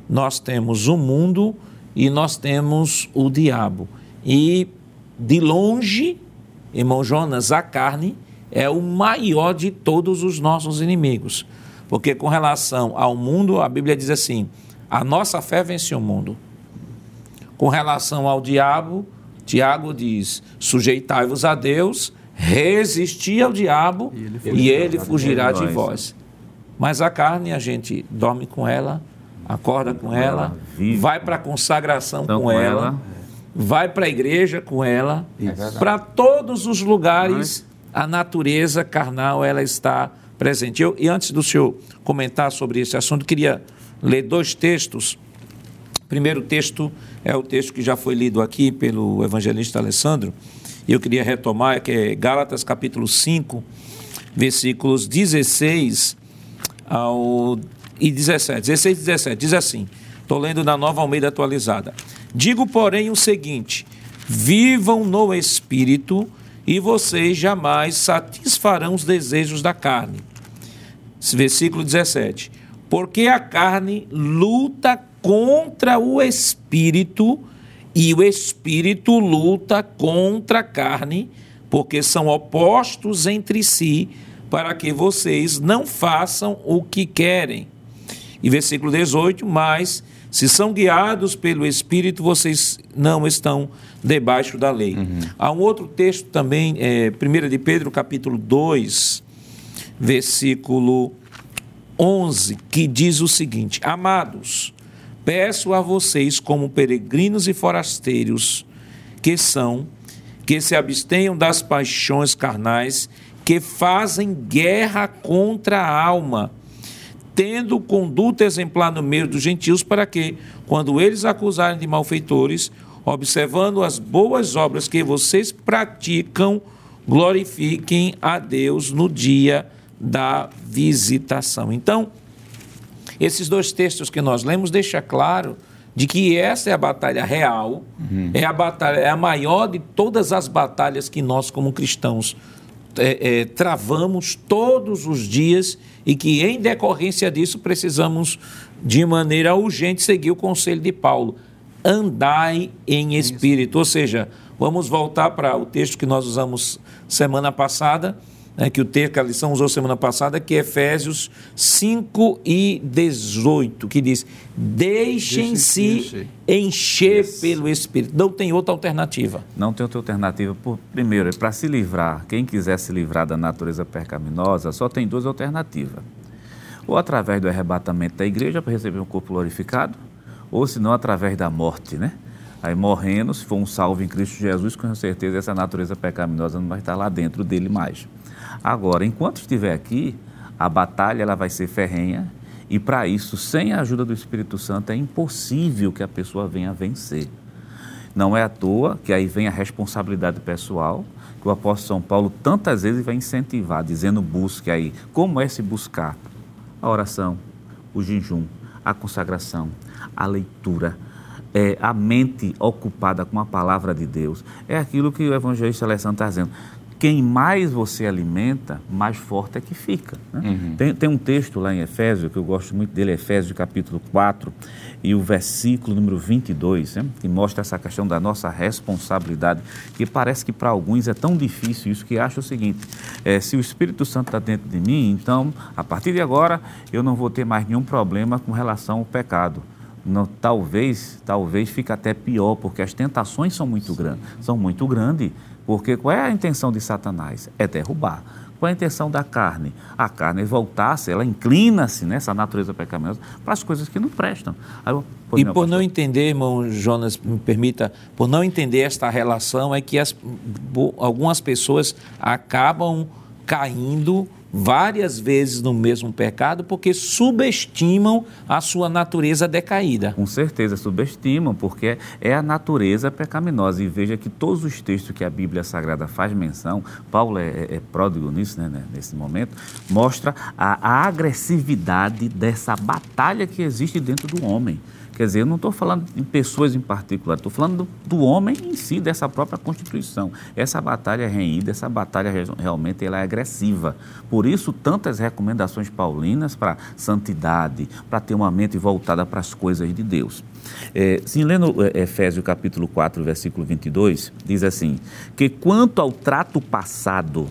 nós temos o mundo e nós temos o diabo. E de longe, irmão Jonas, a carne é o maior de todos os nossos inimigos. Porque com relação ao mundo, a Bíblia diz assim: a nossa fé vence o mundo. Com relação ao diabo, Tiago diz: sujeitai-vos a Deus, resisti ao diabo e ele fugirá, e ele fugirá de vós. Mas a carne, a gente dorme com ela, acorda com ela, vai para a consagração então, com, ela, vai para a igreja com ela, para todos os lugares a natureza carnal ela está presente. Eu, e antes do senhor comentar sobre esse assunto, queria ler dois textos. O primeiro texto é o texto que já foi lido aqui pelo evangelista Alessandro, e eu queria retomar, que é Gálatas capítulo 5, versículos 16 ao, e 17. 16 e 17, diz assim, estou lendo na nova Almeida atualizada. Digo, porém, o seguinte: vivam no Espírito e vocês jamais satisfarão os desejos da carne. Versículo 17. Porque a carne luta contra o espírito e o espírito luta contra a carne, porque são opostos entre si, para que vocês não façam o que querem. E versículo 18, mas se são guiados pelo Espírito, vocês não estão debaixo da lei. Uhum. Há um outro texto também, é, 1 de Pedro, capítulo 2, versículo 11, que diz o seguinte: Amados, peço a vocês, como peregrinos e forasteiros que são, que se abstenham das paixões carnais que fazem guerra contra a alma tendo conduta exemplar no meio dos gentios, para que, quando eles acusarem de malfeitores, observando as boas obras que vocês praticam, glorifiquem a Deus no dia da visitação. Então, esses dois textos que nós lemos deixa claro de que essa é a batalha real, uhum. é a batalha, é a maior de todas as batalhas que nós como cristãos é, é, travamos todos os dias e que, em decorrência disso, precisamos, de maneira urgente, seguir o conselho de Paulo. Andai em espírito. Ou seja, vamos voltar para o texto que nós usamos semana passada, né, que o texto que a lição usou semana passada, que é Efésios 5 e 18, que diz: Deixem-se encher pelo Espírito. Não tem outra alternativa. Não tem outra alternativa. Por, primeiro, para se livrar, quem quiser se livrar da natureza pecaminosa, só tem duas alternativas. Ou através do arrebatamento da igreja para receber um corpo glorificado, ou se não através da morte, né? Aí morrendo, se for um salvo em Cristo Jesus, com certeza essa natureza pecaminosa não vai estar lá dentro dele mais. Agora, enquanto estiver aqui, a batalha ela vai ser ferrenha e para isso, sem a ajuda do Espírito Santo, é impossível que a pessoa venha vencer. Não é à toa que aí vem a responsabilidade pessoal, que o apóstolo São Paulo tantas vezes vai incentivar, dizendo busque aí. Como é se buscar? A oração, o jejum, a consagração, a leitura, é, a mente ocupada com a palavra de Deus. É aquilo que o evangelista Alessandro está dizendo. Quem mais você alimenta, mais forte é que fica. Né? Uhum. Tem, tem, um texto lá em Efésios, que eu gosto muito dele, Efésios capítulo 4, e o versículo número 22, né? que mostra essa questão da nossa responsabilidade, que parece que para alguns é tão difícil isso, que acha o seguinte, é, se o Espírito Santo está dentro de mim, então, a partir de agora, eu não vou ter mais nenhum problema com relação ao pecado. Não, talvez, talvez fique até pior, porque as tentações são muito grandes, são muito grandes. Porque qual é a intenção de Satanás? É derrubar. Qual é a intenção da carne? A carne é voltar-se, ela inclina-se nessa natureza pecaminosa para as coisas que não prestam. Eu, e por pastor. não entender, irmão Jonas, me permita, por não entender esta relação, é que as, algumas pessoas acabam caindo várias vezes no mesmo pecado porque subestimam a sua natureza decaída. Com certeza, subestimam, porque é a natureza pecaminosa. E veja que todos os textos que a Bíblia Sagrada faz menção, Paulo é, é, é pródigo nisso, né, né, nesse momento, mostra a, a agressividade dessa batalha que existe dentro do homem. Quer dizer, eu não estou falando em pessoas em particular, estou falando do, do, homem em si, dessa própria Constituição. Essa batalha é renhida, essa batalha realmente ela é agressiva. Por isso, tantas recomendações paulinas para santidade, para ter uma mente voltada para as coisas de Deus. É, sim, lendo é, Efésios capítulo 4, versículo 22, diz assim, que quanto ao trato passado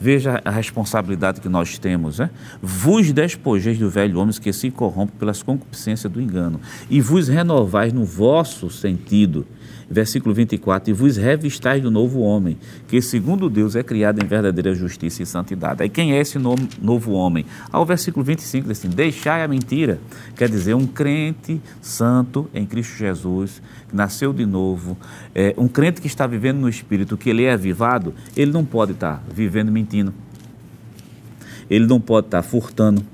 Veja a responsabilidade que nós temos. Né? Vos despojeis do velho homem que se corrompe pelas concupiscências do engano, e vos renovais no vosso sentido versículo 24, e vos revistais do novo homem, que segundo Deus é criado em verdadeira justiça e santidade. Aí quem é esse novo homem? Ao versículo 25 diz assim, deixai a mentira, quer dizer, um crente santo em Cristo Jesus, que nasceu de novo, é, um crente que está vivendo no Espírito, que ele é avivado, ele não pode estar vivendo mentindo, ele não pode estar furtando,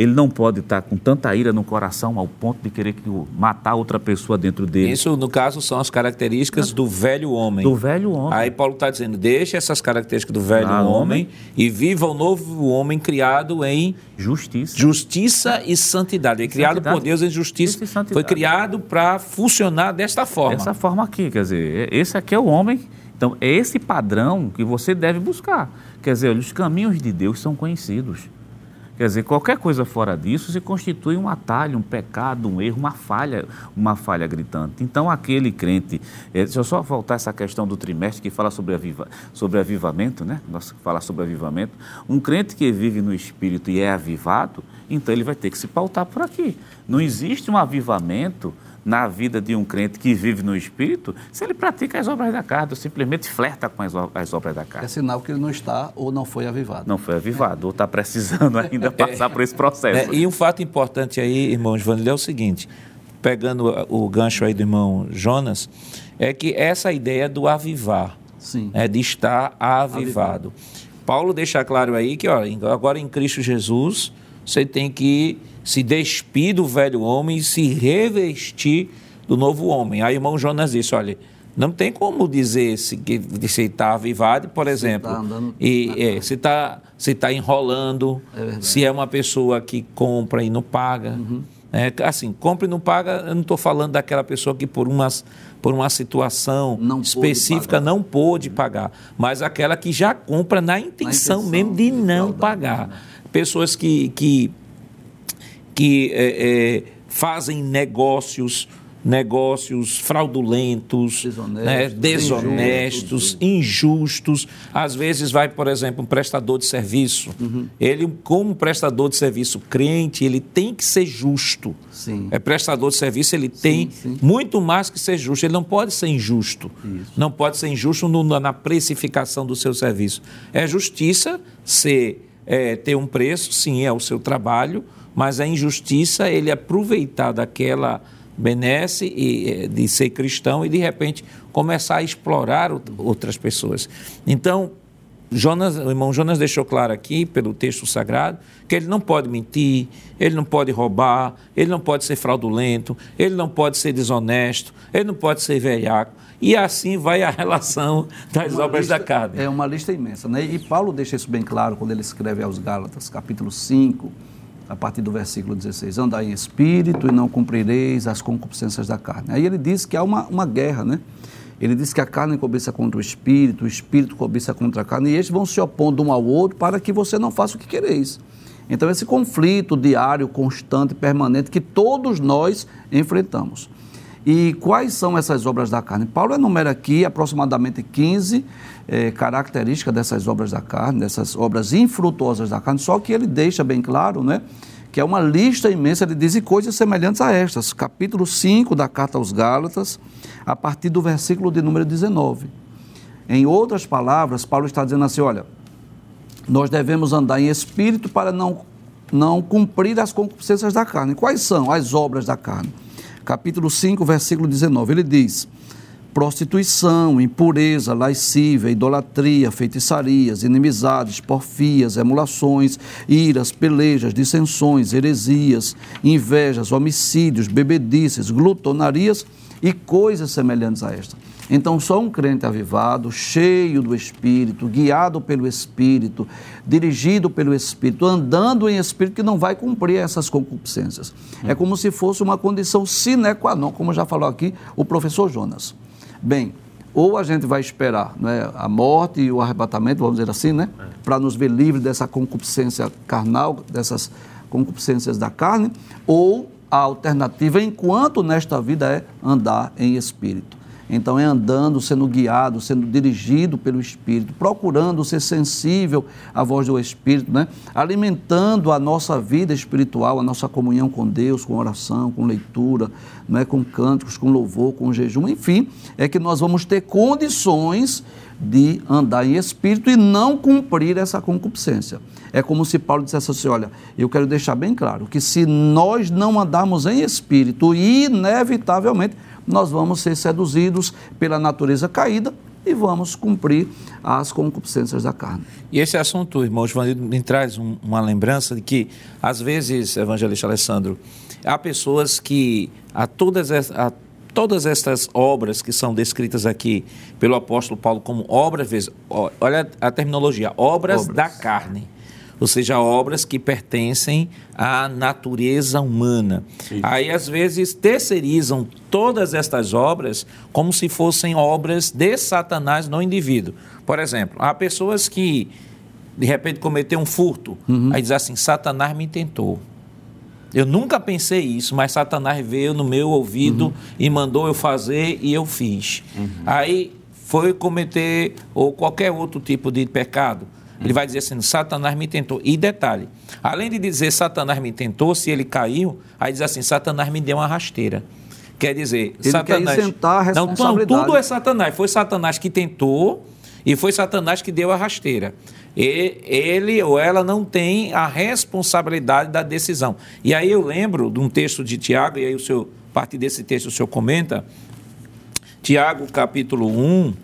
ele não pode estar com tanta ira no coração ao ponto de querer matar outra pessoa dentro dele. Isso, no caso, são as características do velho homem. Do velho homem. Aí Paulo está dizendo, deixe essas características do velho ah, homem, homem e viva o novo homem criado em justiça, justiça e santidade. É criado santidade. por Deus em justiça. Foi criado para funcionar desta forma. Dessa forma aqui, quer dizer, esse aqui é o homem. Então, é esse padrão que você deve buscar. Quer dizer, os caminhos de Deus são conhecidos. Quer dizer, qualquer coisa fora disso se constitui um atalho, um pecado, um erro, uma falha, uma falha gritante. Então, aquele crente, é, deixa eu só voltar essa questão do trimestre que fala sobre, aviva, sobre avivamento, né? Nós fala sobre avivamento. Um crente que vive no Espírito e é avivado, então ele vai ter que se pautar por aqui. Não existe um avivamento na vida de um crente que vive no Espírito se ele pratica as obras da carne, ou simplesmente flerta com as, as obras da carne. É sinal que ele não está ou não foi avivado. Não foi avivado, é. ou está precisando ainda passar por esse processo. É, e um fato importante aí, irmão Giovanni, é o seguinte, pegando o gancho aí do irmão Jonas, é que essa ideia do avivar, Sim. É, de estar avivado. avivado. Paulo deixa claro aí que ó, agora em Cristo Jesus você tem que se despir do velho homem e se revestir do novo homem. Aí o irmão Jonas disse, olha, não tem como dizer se está avivado, por se exemplo, tá e é, se está se tá enrolando, é se é uma pessoa que compra e não paga. Uhum. É, assim, compra e não paga, eu não estou falando daquela pessoa que por, umas, por uma situação não específica não pôde pagar, mas aquela que já compra na intenção, na intenção mesmo de não pagar. Né? Pessoas que, que que é, é, fazem negócios negócios fraudulentos, Desonestos, né, desonestos, injustos. Às vezes vai, por exemplo, um prestador de serviço. Ele, como prestador de serviço crente, ele tem que ser justo. Sim. É prestador de serviço, ele tem sim. muito mais que ser justo. Ele não pode ser injusto. Não pode ser injusto no- na precificação do seu serviço. É justiça ser, é, ter um preço, sim, é o seu trabalho, mas a injustiça é ele aproveitar daquela benesse e, eh, de ser cristão e de repente começar a explorar out- outras pessoas. Então, Jonas, o irmão Jonas deixou claro aqui, pelo texto sagrado, que ele não pode mentir, ele não pode roubar, ele não pode ser fraudulento, ele não pode ser desonesto, ele não pode ser velhaco. E assim vai a relação das Uma obras lista- da carne. É uma lista imensa, né? E Paulo deixa isso bem claro quando ele escreve aos Gálatas, capítulo 5, a partir do versículo 16. Andai em espírito e não cumprireis as concupiscências da carne. Aí ele diz que há uma, uma guerra, né? Ele diz que a carne cobiça contra o espírito, o espírito cobiça contra a carne, e estes vão se opondo um ao outro para que você não faça o que quereis. Então, esse conflito diário, constante, permanente, que todos nós enfrentamos. E quais são essas obras da carne? Paulo enumera aqui aproximadamente 15 eh, características dessas obras da carne, dessas obras infrutuosas da carne, só que ele deixa bem claro, né? Que é uma lista imensa, ele diz, coisas semelhantes a estas. Capítulo 5 da carta aos Gálatas, a partir do versículo de número 19. Em outras palavras, Paulo está dizendo assim: olha, nós devemos andar em espírito para não, não cumprir as concupiscências da carne. Quais são as obras da carne? Capítulo 5, versículo 19, ele diz: prostituição, impureza, lascívia, idolatria, feitiçarias, inimizades, porfias, emulações, iras, pelejas, dissensões, heresias, invejas, homicídios, bebedices, glutonarias e coisas semelhantes a esta. Então, só um crente avivado, cheio do Espírito, guiado pelo Espírito, dirigido pelo Espírito, andando em Espírito, que não vai cumprir essas concupiscências. É como se fosse uma condição sine qua non, como já falou aqui o professor Jonas. Bem, ou a gente vai esperar né, a morte e o arrebatamento, vamos dizer assim, né, para nos ver livres dessa concupiscência carnal, dessas concupiscências da carne, ou a alternativa, enquanto nesta vida, é andar em espírito. Então é andando, sendo guiado, sendo dirigido pelo Espírito, procurando ser sensível à voz do Espírito, né? alimentando a nossa vida espiritual, a nossa comunhão com Deus, com oração, com leitura, né? com cânticos, com louvor, com jejum, enfim, é que nós vamos ter condições de andar em espírito e não cumprir essa concupiscência. É como se Paulo dissesse assim: olha, eu quero deixar bem claro que se nós não andarmos em espírito, inevitavelmente nós vamos ser seduzidos pela natureza caída e vamos cumprir as concupiscências da carne. E esse assunto, irmão Giovanni, me traz um- uma lembrança de que, às vezes, evangelista Alessandro, há pessoas que, a todas, es- a todas estas obras que são descritas aqui pelo apóstolo Paulo como obras, olha a terminologia, obras, Obras. da carne. Ou seja, obras que pertencem à natureza humana. Aí, às vezes, terceirizam todas estas obras como se fossem obras de Satanás no indivíduo. Por exemplo, há pessoas que, de repente, cometeu um furto, aí diz assim: Satanás me tentou. Eu nunca pensei isso, mas Satanás veio no meu ouvido e mandou eu fazer e eu fiz. Aí foi cometer ou qualquer outro tipo de pecado. Ele vai dizer assim: Satanás me tentou. E detalhe: além de dizer Satanás me tentou, se ele caiu, aí diz assim: Satanás me deu uma rasteira. Quer dizer, Ele Satanás. quer isentar a Não, não, responsabilidade. tudo é Satanás. Foi Satanás que tentou e foi Satanás que deu a rasteira. Ele ou ela não tem a responsabilidade da decisão. E aí eu lembro de um texto de Tiago, e aí o senhor, a partir desse texto o senhor comenta, Tiago capítulo 1,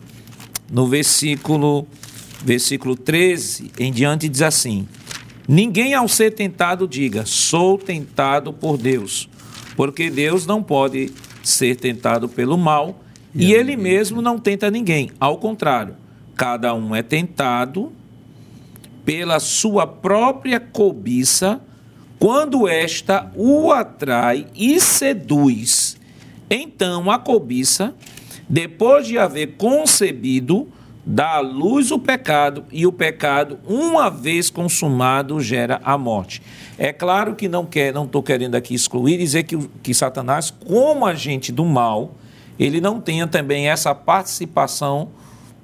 no versículo, versículo 13 em diante diz assim: Ninguém ao ser tentado diga, sou tentado por Deus, porque Deus não pode ser tentado pelo mal e ele mesmo não tenta ninguém. Ao contrário, cada um é tentado pela sua própria cobiça, quando esta o atrai e seduz. Então a cobiça, depois de haver concebido, dá à luz o pecado e o pecado, uma vez consumado, gera a morte. É claro que não quer, não estou querendo aqui excluir dizer que, que Satanás, como agente do mal, ele não tenha também essa participação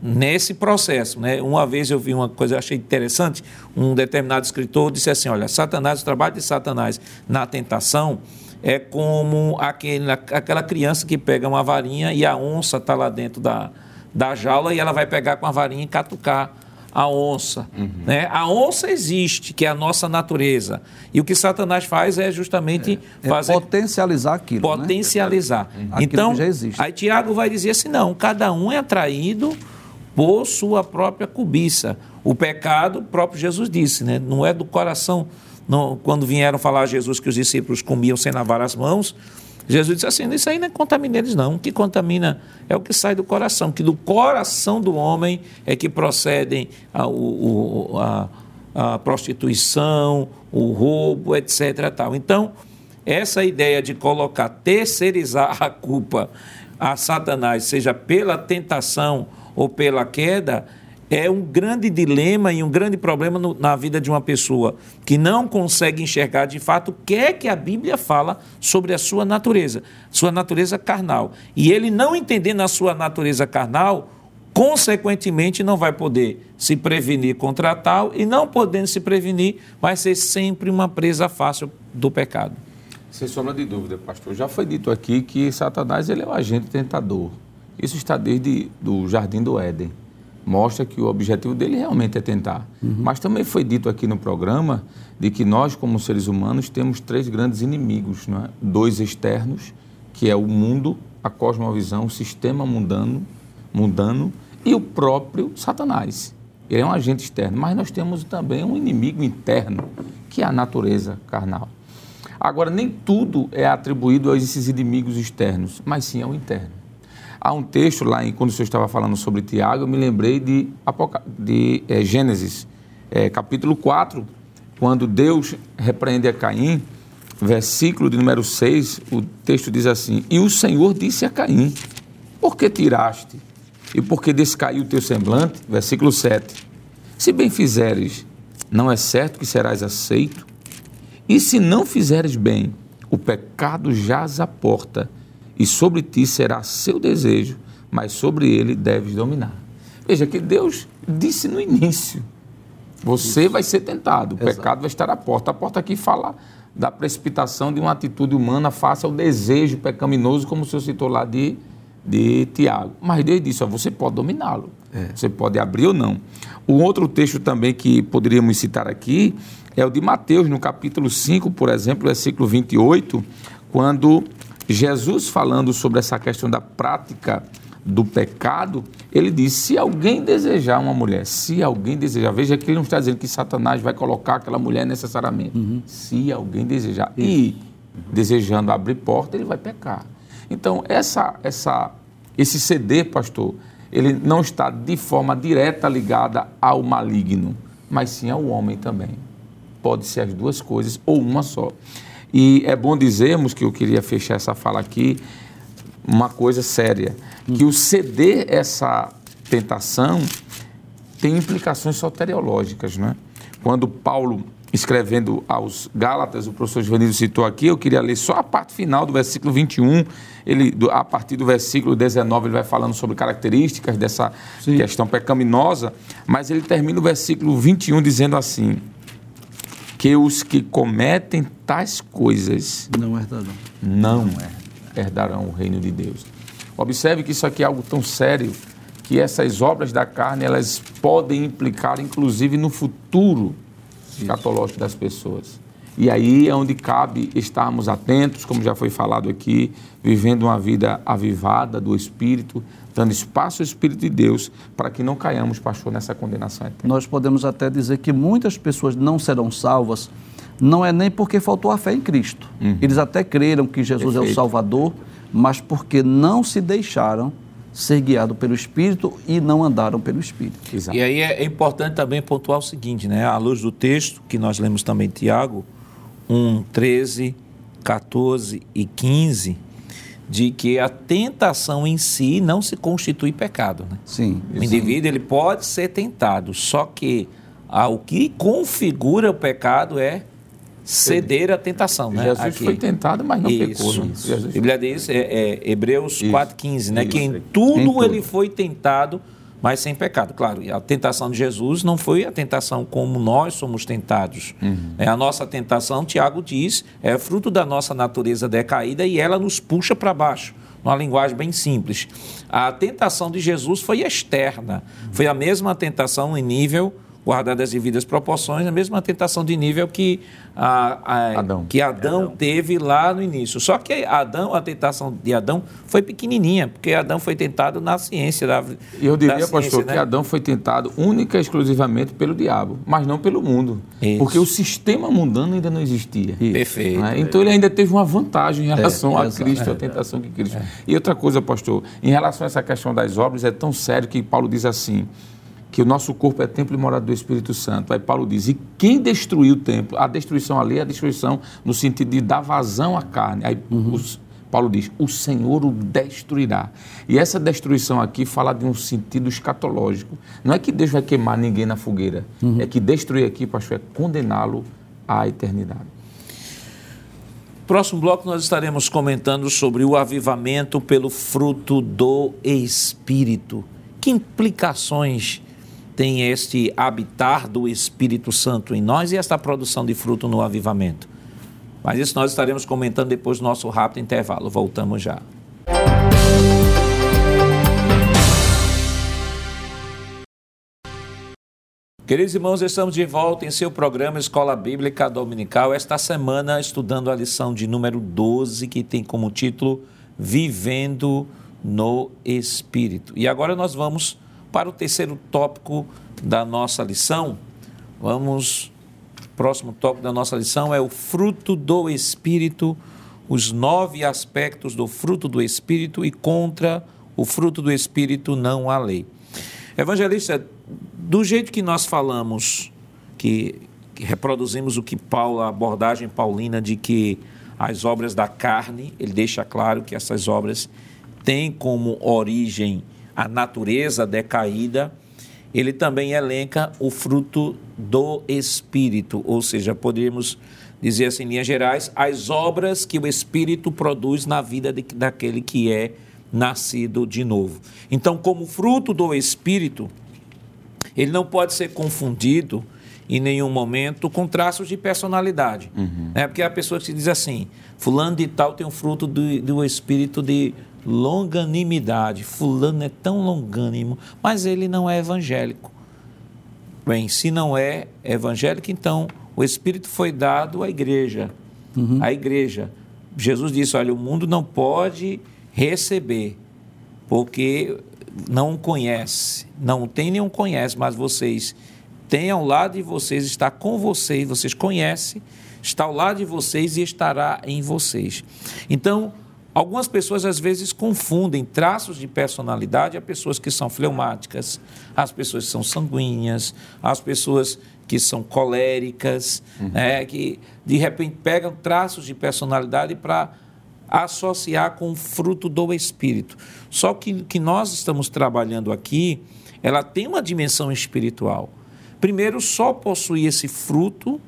nesse processo. Né? Uma vez eu vi uma coisa, eu achei interessante, um determinado escritor disse assim, olha, Satanás, o trabalho de Satanás na tentação é como aquele, aquela criança que pega uma varinha e a onça está lá dentro da, da jaula e ela vai pegar com a varinha e catucar a onça. Uhum. Né? A onça existe, que é a nossa natureza. E o que Satanás faz é justamente é, fazer. É potencializar aquilo. Né? Potencializar. Né? Então, já existe. aí Tiago vai dizer assim: não, cada um é atraído por sua própria cobiça. O pecado, o próprio Jesus disse, né? não é do coração. Não, quando vieram falar a Jesus que os discípulos comiam sem lavar as mãos, Jesus disse assim: Isso aí não é contamina eles, não. O que contamina é o que sai do coração, que do coração do homem é que procedem a, o, a, a prostituição, o roubo, etc. Tal. Então, essa ideia de colocar, terceirizar a culpa a Satanás, seja pela tentação ou pela queda, é um grande dilema e um grande problema no, na vida de uma pessoa que não consegue enxergar de fato o que é que a Bíblia fala sobre a sua natureza, sua natureza carnal. E ele não entendendo a sua natureza carnal, consequentemente não vai poder se prevenir contra tal e não podendo se prevenir, vai ser sempre uma presa fácil do pecado. Sem sombra de dúvida, pastor. Já foi dito aqui que Satanás ele é o agente tentador. Isso está desde o jardim do Éden mostra que o objetivo dele realmente é tentar. Uhum. Mas também foi dito aqui no programa de que nós, como seres humanos, temos três grandes inimigos, é? dois externos, que é o mundo, a cosmovisão, o sistema mundano, mundano e o próprio Satanás. Ele é um agente externo, mas nós temos também um inimigo interno, que é a natureza carnal. Agora, nem tudo é atribuído a esses inimigos externos, mas sim ao interno. Há um texto lá, em, quando o senhor estava falando sobre Tiago, eu me lembrei de, de é, Gênesis, é, capítulo 4, quando Deus repreende a Caim, versículo de número 6, o texto diz assim: E o Senhor disse a Caim: Por que tiraste? E por que descaiu o teu semblante? Versículo 7. Se bem fizeres, não é certo que serás aceito? E se não fizeres bem, o pecado jaz à porta e sobre ti será seu desejo, mas sobre ele deves dominar. Veja que Deus disse no início: você Isso. vai ser tentado, o Exato. pecado vai estar à porta. A porta aqui fala da precipitação de uma atitude humana face ao desejo pecaminoso, como o senhor citou lá de, de Tiago. Mas Deus disse: ó, você pode dominá-lo, é. você pode abrir ou não. Um outro texto também que poderíamos citar aqui é o de Mateus, no capítulo 5, por exemplo, versículo 28, quando Jesus falando sobre essa questão da prática do pecado, ele diz: se alguém desejar uma mulher, se alguém desejar, veja que ele não está dizendo que Satanás vai colocar aquela mulher necessariamente. Uhum. Se alguém desejar e desejando abrir porta, ele vai pecar. Então, essa, essa, esse ceder, pastor, ele não está de forma direta ligada ao maligno, mas sim ao homem também. Pode ser as duas coisas ou uma só. E é bom dizermos que eu queria fechar essa fala aqui, uma coisa séria, que o ceder essa tentação tem implicações soteriológicas, não é? Quando Paulo, escrevendo aos Gálatas, o professor Giovanni citou aqui, eu queria ler só a parte final do versículo 21, ele, a partir do versículo 19, ele vai falando sobre características dessa Sim. questão pecaminosa, mas ele termina o versículo 21 dizendo assim: que os que cometem tais coisas não herdarão. Não herdarão o reino de Deus. Observe que isso aqui é algo tão sério que essas obras da carne elas podem implicar inclusive no futuro escatológico das pessoas. E aí é onde cabe estarmos atentos, como já foi falado aqui, vivendo uma vida avivada do Espírito, dando espaço ao Espírito de Deus para que não caiamos, pastor, nessa condenação eterna. Nós podemos até dizer que muitas pessoas não serão salvas, não é nem porque faltou a fé em Cristo. Uhum. Eles até creram que Jesus Perfeito. é o Salvador, mas porque não se deixaram ser guiados pelo Espírito e não andaram pelo Espírito. Exato. E aí é importante também pontuar o seguinte, né? À luz do texto que nós lemos também Tiago 1, 13, 14 e 15, de que a tentação em si não se constitui pecado. Né? Sim. O indivíduo ele pode ser tentado, só que ah, o que configura o pecado é ceder à tentação. Né? Jesus Aqui. foi tentado, mas não Isso, pecou. Né? isso. Jesus A Bíblia diz, é, é, Hebreus Isso, 4,15, né? que em tudo, Em tudo. ele foi tentado, mas sem pecado. Claro, a tentação de Jesus não foi a tentação como nós somos tentados. Uhum. É, a nossa tentação, Tiago diz, é fruto da nossa natureza decaída e ela nos puxa para baixo. Numa linguagem bem simples. A tentação de Jesus foi externa. Foi a mesma tentação em nível guardadas as devidas proporções, a mesma tentação de nível que, a, a- Adão. que Adão, teve lá no início. Só que Adão, a tentação de Adão foi pequenininha, porque Adão foi tentado na ciência da E eu diria, da pastor, ciência, que né? Adão foi tentado única e exclusivamente pelo diabo, mas não pelo mundo. Isso. Porque o sistema mundano ainda não existia. Perfeito. Né? Então ele ainda teve uma vantagem em relação a exato. Cristo, a tentação que Cristo. E outra coisa, pastor, em relação a essa questão das obras, é tão sério que Paulo diz assim: que o nosso corpo é templo e morada do Espírito Santo. Aí Paulo diz: e quem destruiu o templo? A destruição ali é a destruição no sentido de dar vazão à carne. Aí os- Paulo diz: o Senhor o destruirá. E essa destruição aqui fala de um sentido escatológico. Não é que Deus vai queimar ninguém na fogueira. É que destruir aqui, pastor, é condená-lo à eternidade. Próximo bloco nós estaremos comentando sobre o avivamento pelo fruto do Espírito. Que implicações tem este habitar do Espírito Santo em nós e esta produção de fruto no avivamento? Mas isso nós estaremos comentando depois do nosso rápido intervalo. Voltamos já. Queridos irmãos, estamos de volta em seu programa Escola Bíblica Dominical. Esta semana, estudando a lição de número 12, que tem como título Vivendo no Espírito. E agora nós vamos para o terceiro tópico da nossa lição. Vamos. Próximo tópico da nossa lição é o fruto do Espírito, os nove aspectos do fruto do Espírito e contra o fruto do Espírito não há lei. Evangelista, do jeito que nós falamos, que, que reproduzimos o que Paulo, a abordagem paulina de que as obras da carne, ele deixa claro que essas obras têm como origem a natureza decaída, ele também elenca o fruto do Espírito, ou seja, poderíamos dizer assim, em linhas gerais, as obras que o Espírito produz na vida de- daquele que é nascido de novo. Então, como fruto do Espírito, ele não pode ser confundido em nenhum momento com traços de personalidade. Né? Porque há pessoas que dizem assim, fulano de tal tem um fruto do, do espírito de longanimidade, fulano é tão longânimo, mas ele não é evangélico. Bem, se não é evangélico, então o Espírito foi dado à igreja. À igreja. Jesus disse: olha, o mundo não pode receber, porque não conhece. Não tem nenhum conhece, mas vocês têm ao lado de vocês, está com vocês, vocês conhecem, está ao lado de vocês e estará em vocês. Então, Algumas pessoas às vezes confundem traços de personalidade a pessoas que são fleumáticas, as pessoas que são sanguíneas, as pessoas que são coléricas, né, que de repente pegam traços de personalidade para associar com o fruto do Espírito. Só que o que nós estamos trabalhando aqui, ela tem uma dimensão espiritual. Primeiro, só possui esse fruto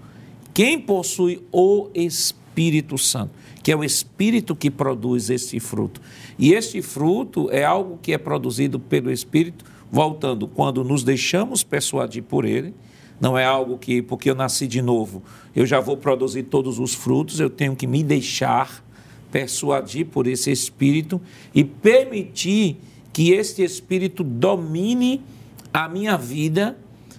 quem possui o Espírito Santo que é o Espírito que produz esse fruto. E este fruto é algo que é produzido pelo Espírito, voltando, quando nos deixamos persuadir por Ele, não é algo que, porque eu nasci de novo, eu já vou produzir todos os frutos, eu tenho que me deixar persuadir por esse Espírito e permitir que este Espírito domine a minha vida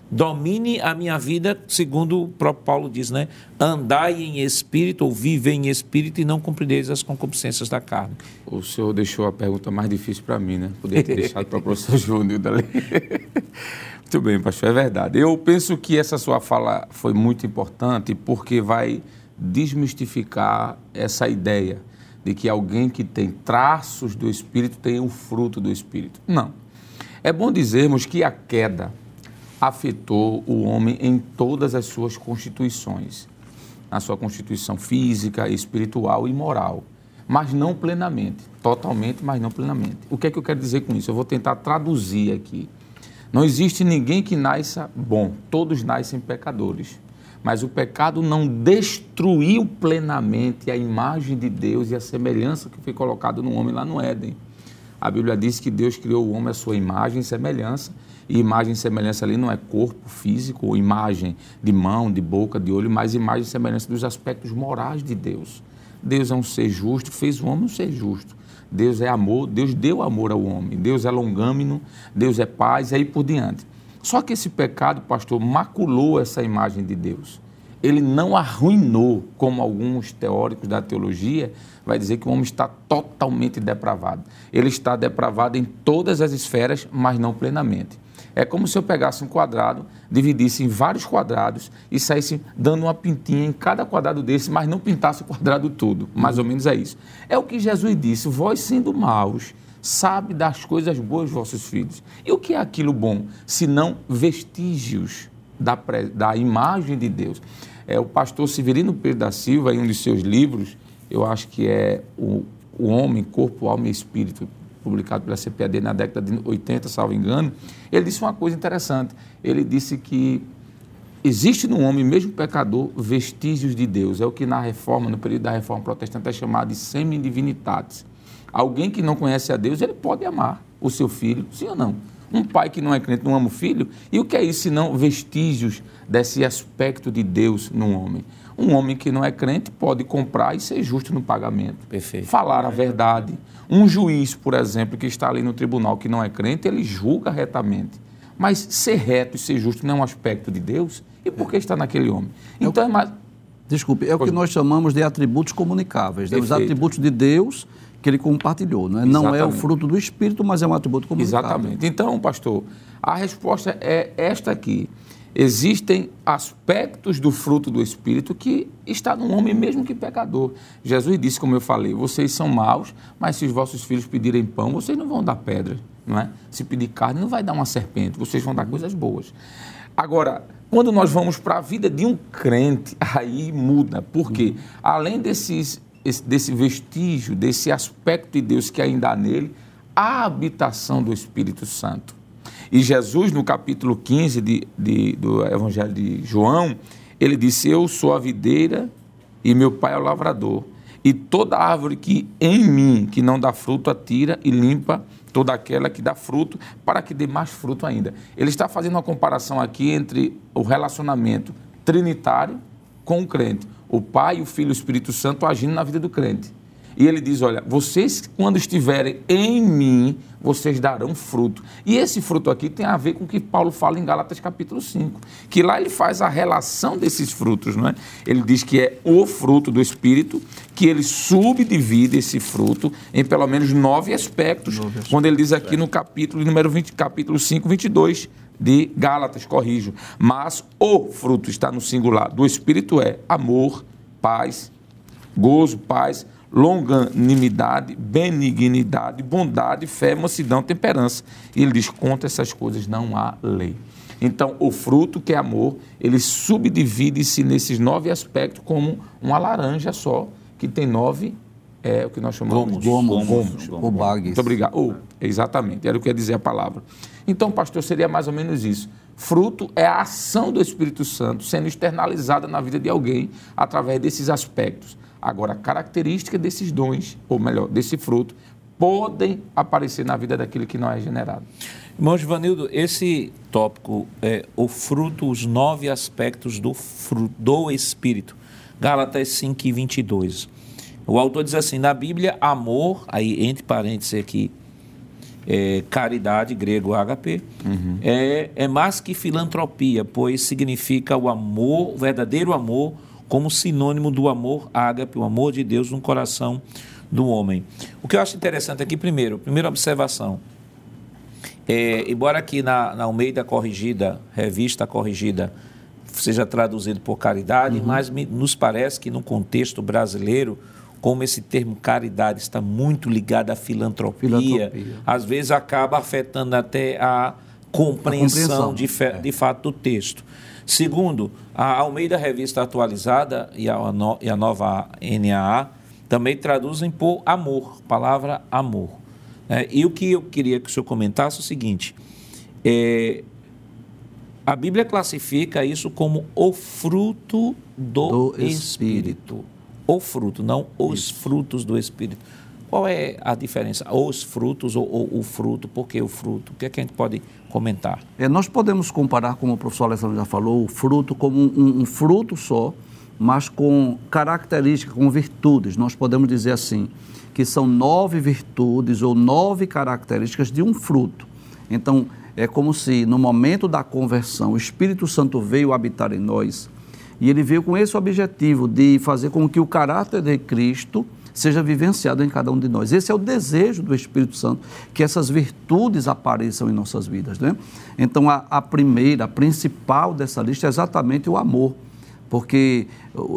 domine a minha vida, segundo o próprio Paulo diz, né? Andai em espírito ou vive em espírito e não cumprireis as concupiscências da carne. O senhor deixou a pergunta mais difícil para mim, né? Poderia ter deixado para o professor Júnior dali. muito bem, pastor, é verdade. Eu penso que essa sua fala foi muito importante porque vai desmistificar essa ideia de que alguém que tem traços do Espírito tem o fruto do Espírito. Não. É bom dizermos que a queda afetou o homem em todas as suas constituições, na sua constituição física, espiritual e moral. mas não plenamente. Totalmente, mas não plenamente. O que é que eu quero dizer com isso? Eu vou tentar traduzir aqui. Não existe ninguém que nasça bom, todos nascem pecadores. Mas o pecado não destruiu plenamente a imagem de Deus e a semelhança que foi colocada no homem lá no Éden. A Bíblia diz que Deus criou o homem à sua imagem e semelhança, e imagem e semelhança ali não é corpo físico, ou imagem de mão, de boca, de olho, mas imagem e semelhança dos aspectos morais de Deus. Deus é um ser justo, fez o homem um ser justo. Deus é amor, Deus deu amor ao homem. Deus é longâmino, Deus é paz, e aí por diante. Só que esse pecado, pastor, maculou essa imagem de Deus. Ele não arruinou, como alguns teóricos da teologia vai dizer que o homem está totalmente depravado. Ele está depravado em todas as esferas, mas não plenamente. É como se eu pegasse um quadrado, dividisse em vários quadrados e saísse dando uma pintinha em cada quadrado desse, mas não pintasse o quadrado todo. Mais ou menos é isso. É o que Jesus disse: vós sendo maus, sabe das coisas boas vossos filhos. E o que é aquilo bom? Senão vestígios da, da imagem de Deus. É, o pastor Severino Pedro da Silva, em um de seus livros, eu acho que é o, o Homem, Corpo, Alma e Espírito, publicado pela CPAD na década de 80, salvo engano, ele disse uma coisa interessante. Ele disse que existe no homem, mesmo pecador, vestígios de Deus. É o que na reforma, no período da reforma protestante, é chamado de semi-divinitatis. Alguém que não conhece a Deus, ele pode amar o seu filho, sim ou não? Um pai que não é crente não ama o filho? E o que é isso senão vestígios desse aspecto de Deus no homem? Um homem que não é crente pode comprar e ser justo no pagamento. Perfeito. Falar a verdade. Um juiz, por exemplo, que está ali no tribunal que não é crente, ele julga retamente. Mas ser reto e ser justo não é um aspecto de Deus? E por que está naquele homem? É então é mais. Desculpe, é o que nós chamamos de atributos comunicáveis. Né? Os atributos de Deus que ele compartilhou. Não é, não é o fruto do Espírito, mas é um atributo comunicável. Exatamente. Então, pastor, a resposta é esta aqui existem aspectos do fruto do Espírito que está no homem mesmo que pecador. Jesus disse, como eu falei, vocês são maus, mas se os vossos filhos pedirem pão, vocês não vão dar pedra, não é? Se pedir carne, não vai dar uma serpente, vocês vão dar coisas boas. Agora, quando nós vamos para a vida de um crente, aí muda. Por quê? Além desses, desse vestígio, desse aspecto de Deus que ainda há nele, a habitação do Espírito Santo. E Jesus, no capítulo 15 de, de, do Evangelho de João, ele disse: Eu sou a videira e meu pai é o lavrador. E toda árvore que em mim, que não dá fruto, atira e limpa toda aquela que dá fruto, para que dê mais fruto ainda. Ele está fazendo uma comparação aqui entre o relacionamento trinitário com o crente. O Pai, o Filho e o Espírito Santo agindo na vida do crente. E ele diz: Olha, vocês, quando estiverem em mim, vocês darão fruto. E esse fruto aqui tem a ver com o que Paulo fala em Gálatas capítulo 5, que lá ele faz a relação desses frutos, não é? Ele diz que é o fruto do Espírito, que ele subdivide esse fruto em pelo menos nove aspectos, nove aspectos. quando ele diz aqui no capítulo número 20, capítulo 5, 22 de Gálatas, corrijo. Mas o fruto está no singular do Espírito é amor, paz, gozo, paz, longanimidade, benignidade, bondade, fé, mansidão, temperança. E ele diz: contra essas coisas não há lei. Então, o fruto, que é amor, ele subdivide-se nesses nove aspectos como uma laranja só, que tem nove, é o que nós chamamos de gomos. gomos. Ou bagues. Muito obrigado. Oh, exatamente, era o que ia dizer a palavra. Então, pastor, seria mais ou menos isso. Fruto é a ação do Espírito Santo sendo externalizada na vida de alguém através desses aspectos. Agora, a característica desses dons, ou melhor, desse fruto, podem aparecer na vida daquele que não é generado. Irmão Givanildo, esse tópico é o fruto, os nove aspectos do, fruto, do Espírito. Gálatas 5 e 22. O autor diz assim, na Bíblia, amor, aí entre parênteses aqui, é, caridade, grego HP, uhum. é, é mais que filantropia, pois significa o amor, o verdadeiro amor, como sinônimo do amor ágape, o amor de Deus no coração do homem. O que eu acho interessante aqui, primeiro, primeira observação, é, embora aqui na, na Almeida Corrigida, revista corrigida, seja traduzido por caridade, uhum. mas me, nos parece que no contexto brasileiro, como esse termo caridade está muito ligado à filantropia, filantropia. às vezes acaba afetando até a compreensão, a compreensão. De, fe, de fato do texto. Segundo, a Almeida Revista Atualizada e a, e a nova NAA, também traduzem por amor, palavra amor. É, e o que eu queria que o senhor comentasse é o seguinte: é, a Bíblia classifica isso como o fruto do, do espírito. espírito. O fruto, não os isso. frutos do Espírito. Qual é a diferença? Os frutos ou, ou, o fruto? Por que o fruto? O que, é que a gente pode comentar? É, nós podemos comparar, como o professor Alessandro já falou, o fruto como um, um fruto só, mas com características, com virtudes. Nós podemos dizer assim, que são nove virtudes ou nove características de um fruto. Então, é como se no momento da conversão o Espírito Santo veio habitar em nós e ele veio com esse objetivo de fazer com que o caráter de Cristo seja vivenciado em cada um de nós. Esse é o desejo do Espírito Santo, que essas virtudes apareçam em nossas vidas. Né? Então, a, a primeira, a principal dessa lista é exatamente o amor porque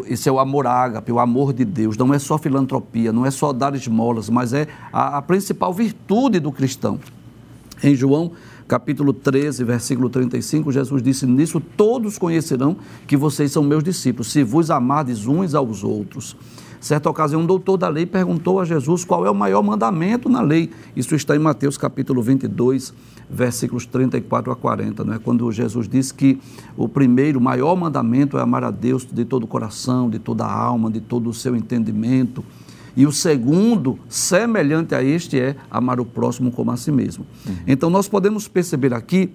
esse é o amor ágape, o amor de Deus. Não é só filantropia, não é só dar esmolas, mas é a, a, principal virtude do cristão. Em João capítulo 13, versículo 35, Jesus disse: Nisso todos conhecerão que vocês são meus discípulos, se vos amardes uns aos outros. Certa ocasião, um doutor da lei perguntou a Jesus qual é o maior mandamento na lei. Isso está em Mateus capítulo 22, versículos 34 a 40, não é? quando Jesus disse que o primeiro, o maior mandamento é amar a Deus de todo o coração, de toda a alma, de todo o seu entendimento. E o segundo, semelhante a este, é amar o próximo como a si mesmo. Uhum. Então, nós podemos perceber aqui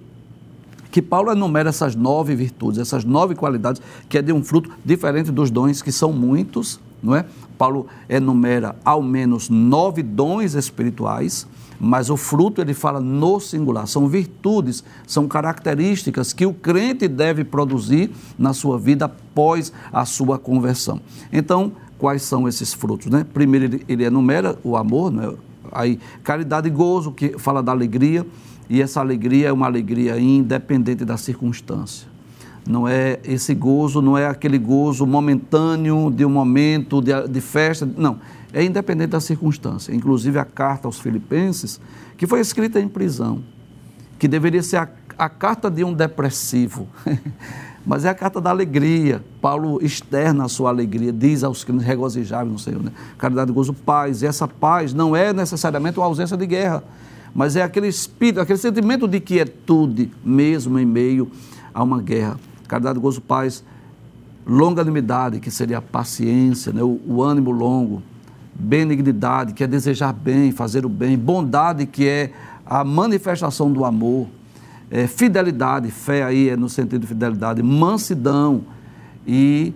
que Paulo enumera essas nove virtudes, essas nove qualidades, que é de um fruto diferente dos dons, que são muitos, não é? Paulo enumera ao menos nove dons espirituais, mas o fruto ele fala no singular. São virtudes, são características que o crente deve produzir na sua vida após a sua conversão. Então, quais são esses frutos? Né? Primeiro, ele, ele enumera o amor, né? aí caridade e gozo, que fala da alegria, e essa alegria é uma alegria independente da circunstância não é esse gozo, não é aquele gozo momentâneo de um momento de, de, festa, não, é independente da circunstância. Inclusive a carta aos Filipenses, que foi escrita em prisão, que deveria ser a, a carta de um depressivo, mas é a carta da alegria. Paulo externa a sua alegria, diz aos que regozijavam no Senhor, né? caridade, gozo, paz. E essa paz não é necessariamente uma ausência de guerra, mas é aquele espírito, aquele sentimento de quietude, mesmo em meio a uma guerra caridade, gozo, paz, longanimidade, que seria a paciência, né? o, o ânimo longo, benignidade, que é desejar bem, fazer o bem, bondade, que é a manifestação do amor, é, fidelidade, fé aí é no sentido de fidelidade, mansidão e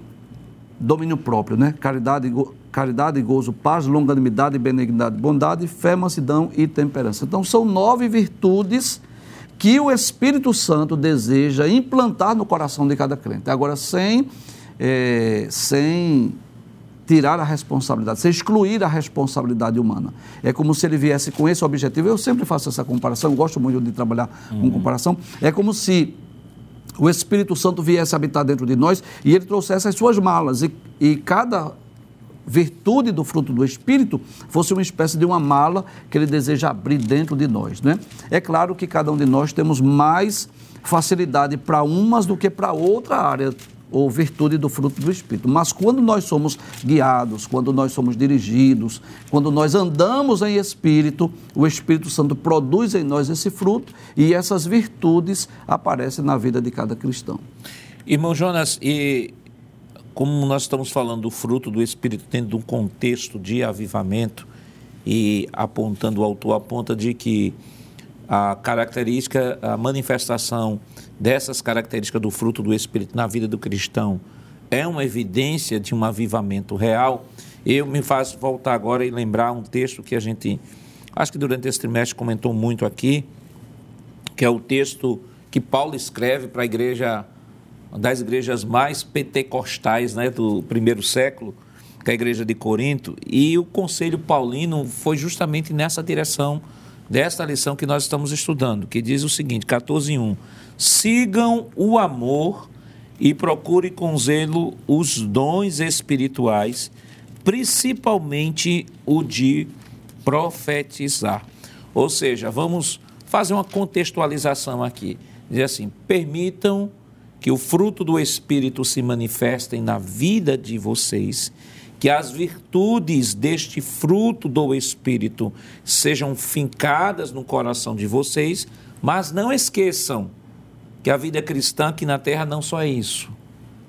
domínio próprio, né? Caridade, go, caridade, gozo, paz, longanimidade, benignidade, bondade, fé, mansidão e temperança. Então são nove virtudes que o Espírito Santo deseja implantar no coração de cada crente. Agora, sem, é, sem tirar a responsabilidade, sem excluir a responsabilidade humana. É como se ele viesse com esse objetivo. Eu sempre faço essa comparação, gosto muito de trabalhar uhum. com comparação. É como se o Espírito Santo viesse habitar dentro de nós e ele trouxesse as suas malas. E, e cada virtude do fruto do Espírito fosse uma espécie de uma mala que ele deseja abrir dentro de nós. Né? É claro que cada um de nós temos mais facilidade para umas do que para outra área ou virtude do fruto do Espírito. Mas quando nós somos guiados, quando nós somos dirigidos, quando nós andamos em Espírito, o Espírito Santo produz em nós esse fruto e essas virtudes aparecem na vida de cada cristão. Irmão Jonas, e como nós estamos falando do fruto do Espírito dentro de um contexto de avivamento e apontando, o autor aponta de que a característica, a manifestação dessas características do fruto do Espírito na vida do cristão é uma evidência de um avivamento real. Eu me faço voltar agora e lembrar um texto que a gente, acho que durante esse trimestre comentou muito aqui, que é o texto que Paulo escreve para a igreja uma das igrejas mais pentecostais né, do primeiro século, que é a igreja de Corinto, e o Conselho Paulino foi justamente nessa direção desta lição que nós estamos estudando, que diz o seguinte, 14.1, sigam o amor e procure com zelo os dons espirituais, principalmente o de profetizar. Ou seja, vamos fazer uma contextualização aqui. Dizer assim, permitam que o fruto do Espírito se manifestem na vida de vocês que as virtudes deste fruto do Espírito sejam fincadas no coração de vocês, mas não esqueçam que a vida cristã aqui na terra não só é isso.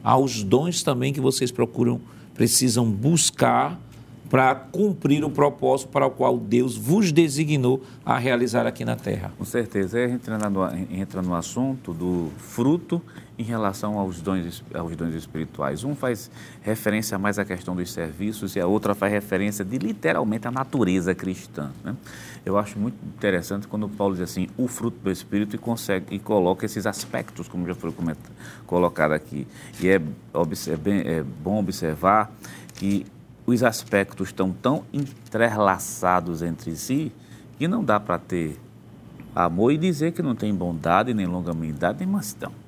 Há os dons também que vocês procuram, precisam buscar para cumprir o propósito para o qual Deus vos designou a realizar aqui na terra. Com certeza. Aí entra no, entra no assunto do fruto em relação aos dons, aos dons espirituais. Um faz referência mais à questão dos serviços e a outra faz referência de literalmente à natureza cristã. Né? Eu acho muito interessante quando Paulo diz assim, o fruto do Espírito e, consegue, e coloca esses aspectos, como já foi colocado aqui. E é, é, é bom observar que os aspectos estão tão entrelaçados entre si que não dá para ter amor e dizer que não tem bondade, nem longanimidade, nem mansidão.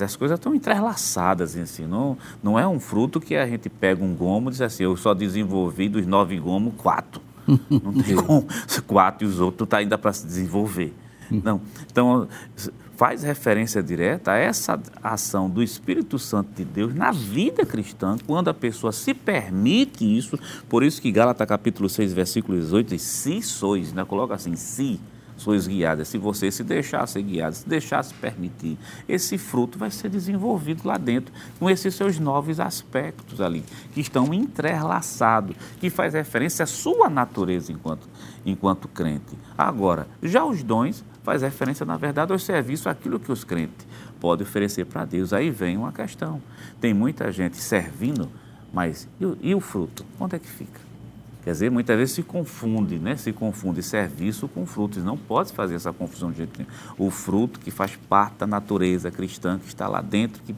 Essas coisas estão entrelaçadas em si. Não, não é um fruto que a gente pega um gomo e diz assim, eu só desenvolvi dos nove gomos quatro. Não tem como quatro e os outros tá ainda para se desenvolver. Não. Então, faz referência direta a essa ação do Espírito Santo de Deus na vida cristã, quando a pessoa se permite isso. Por isso que Gálatas capítulo 6, versículo 18 diz, se sois, né? coloca assim, se sois guiadas, se você se deixar ser guiado, se deixar se permitir, esse fruto vai ser desenvolvido lá dentro, com esses seus novos aspectos ali, que estão entrelaçados, que faz referência à sua natureza enquanto, enquanto crente. Agora, já os dons faz referência, na verdade, ao serviço, aquilo que os crentes podem oferecer para Deus. Aí vem uma questão. Tem muita gente servindo, mas e e o fruto? Onde é que fica? Quer dizer, muitas vezes se confunde, né? Se confunde serviço com frutos. Não pode fazer essa confusão de jeito nenhum. O fruto que faz parte da natureza cristã, que está lá dentro, que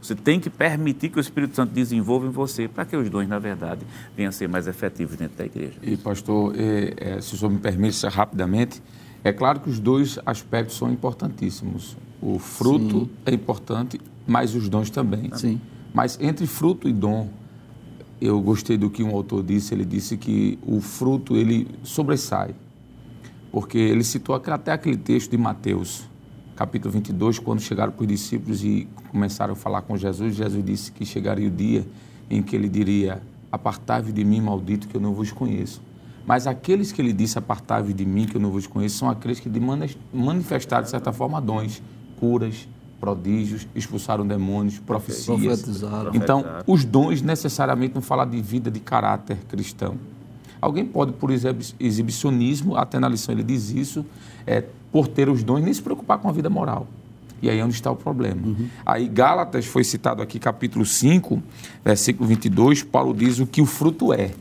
você tem que permitir que o Espírito Santo desenvolva em você, para que os dons, na verdade, venham a ser mais efetivos dentro da igreja. E, pastor, é, é, se o senhor me permite, rapidamente, é claro que os dois aspectos são importantíssimos. O fruto Sim. é importante, mas os dons também. Sim. Mas entre fruto e dom, eu gostei do que um autor disse, ele disse que o fruto ele sobressai. Porque ele citou até aquele texto de Mateus, capítulo 22, quando chegaram para os discípulos e começaram a falar com Jesus, Jesus disse que chegaria o dia em que ele diria: Apartai-vos de mim, maldito, que eu não vos conheço. Mas aqueles que ele disse: Apartai-vos de mim, que eu não vos conheço, são aqueles que manifestaram, de certa forma, dons, curas, prodígios, expulsaram demônios, profecias. Então, os dons necessariamente não falam de vida de caráter cristão. Alguém pode, por exibicionismo, até na lição ele diz isso, é, por ter os dons, nem se preocupar com a vida moral. E aí é onde está o problema. Uhum. Aí Gálatas foi citado aqui, capítulo 5, versículo 22, Paulo diz o que o fruto é.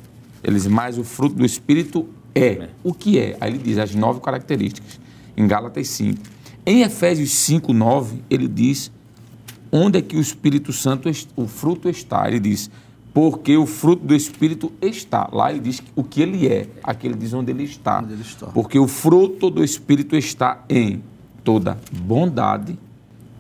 Ele diz, mas o fruto do Espírito é. O que é? Aí ele diz as nove características, em Gálatas 5. Em Efésios 5, 9, ele diz onde é que o Espírito Santo, o fruto está. Ele diz, porque o fruto do Espírito está. Lá ele diz o que ele é. Aqui ele diz onde ele está. Onde ele está. Porque o fruto do Espírito está em toda bondade,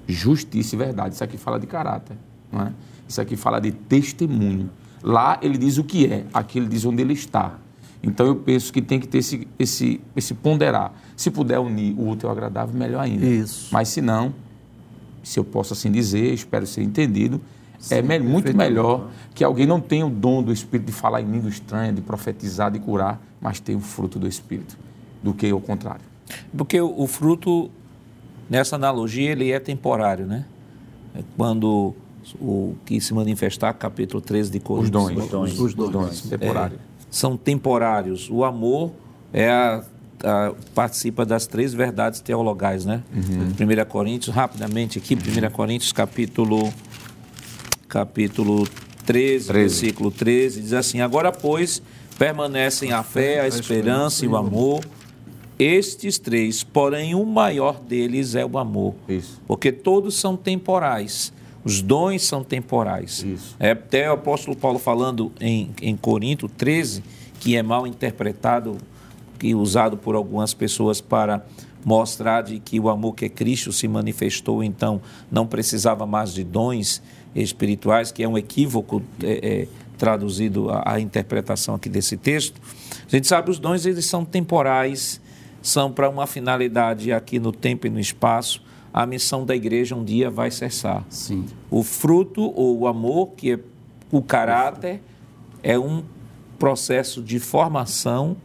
justiça e verdade. Isso aqui fala de caráter. Não é? Isso aqui fala de testemunho. Lá ele diz o que é. Aqui ele diz onde ele está. Então eu penso que tem que ter esse, esse, esse ponderar. Se puder unir o útil ao agradável, melhor ainda. Isso. Mas se não, se eu posso assim dizer, espero ser entendido, Sim, é me muito melhor que alguém não tenha o dom do Espírito de falar em língua estranha, de profetizar, de curar, mas tenha o fruto do Espírito, do que o contrário. Porque o, fruto, nessa analogia, ele é temporário, né? É quando o que se manifestar, capítulo 13 de Coríntios. Os dons. Os dons, os dons, dons temporários. É, são temporários. O amor é a, a, participa das três verdades teologais, né? Uhum. 1 Coríntios, rapidamente aqui, 1 Coríntios capítulo, capítulo 13, 13, versículo 13, diz assim, agora, pois, permanecem a fé, a esperança e o amor, estes três, porém o maior deles é o amor. Isso. Porque todos são temporais. Os dons são temporais. Isso. É até o apóstolo Paulo falando em, em Corinto 13, que é mal interpretado, que usado por algumas pessoas para mostrar de que o amor que é Cristo se manifestou, então não precisava mais de dons espirituais, que é um equívoco é, é, traduzido a, a, interpretação aqui desse texto. A gente sabe os dons eles são temporais, são para uma finalidade aqui no tempo e no espaço a missão da igreja um dia vai cessar. Sim. O fruto ou o amor, que é o caráter, é um processo de formação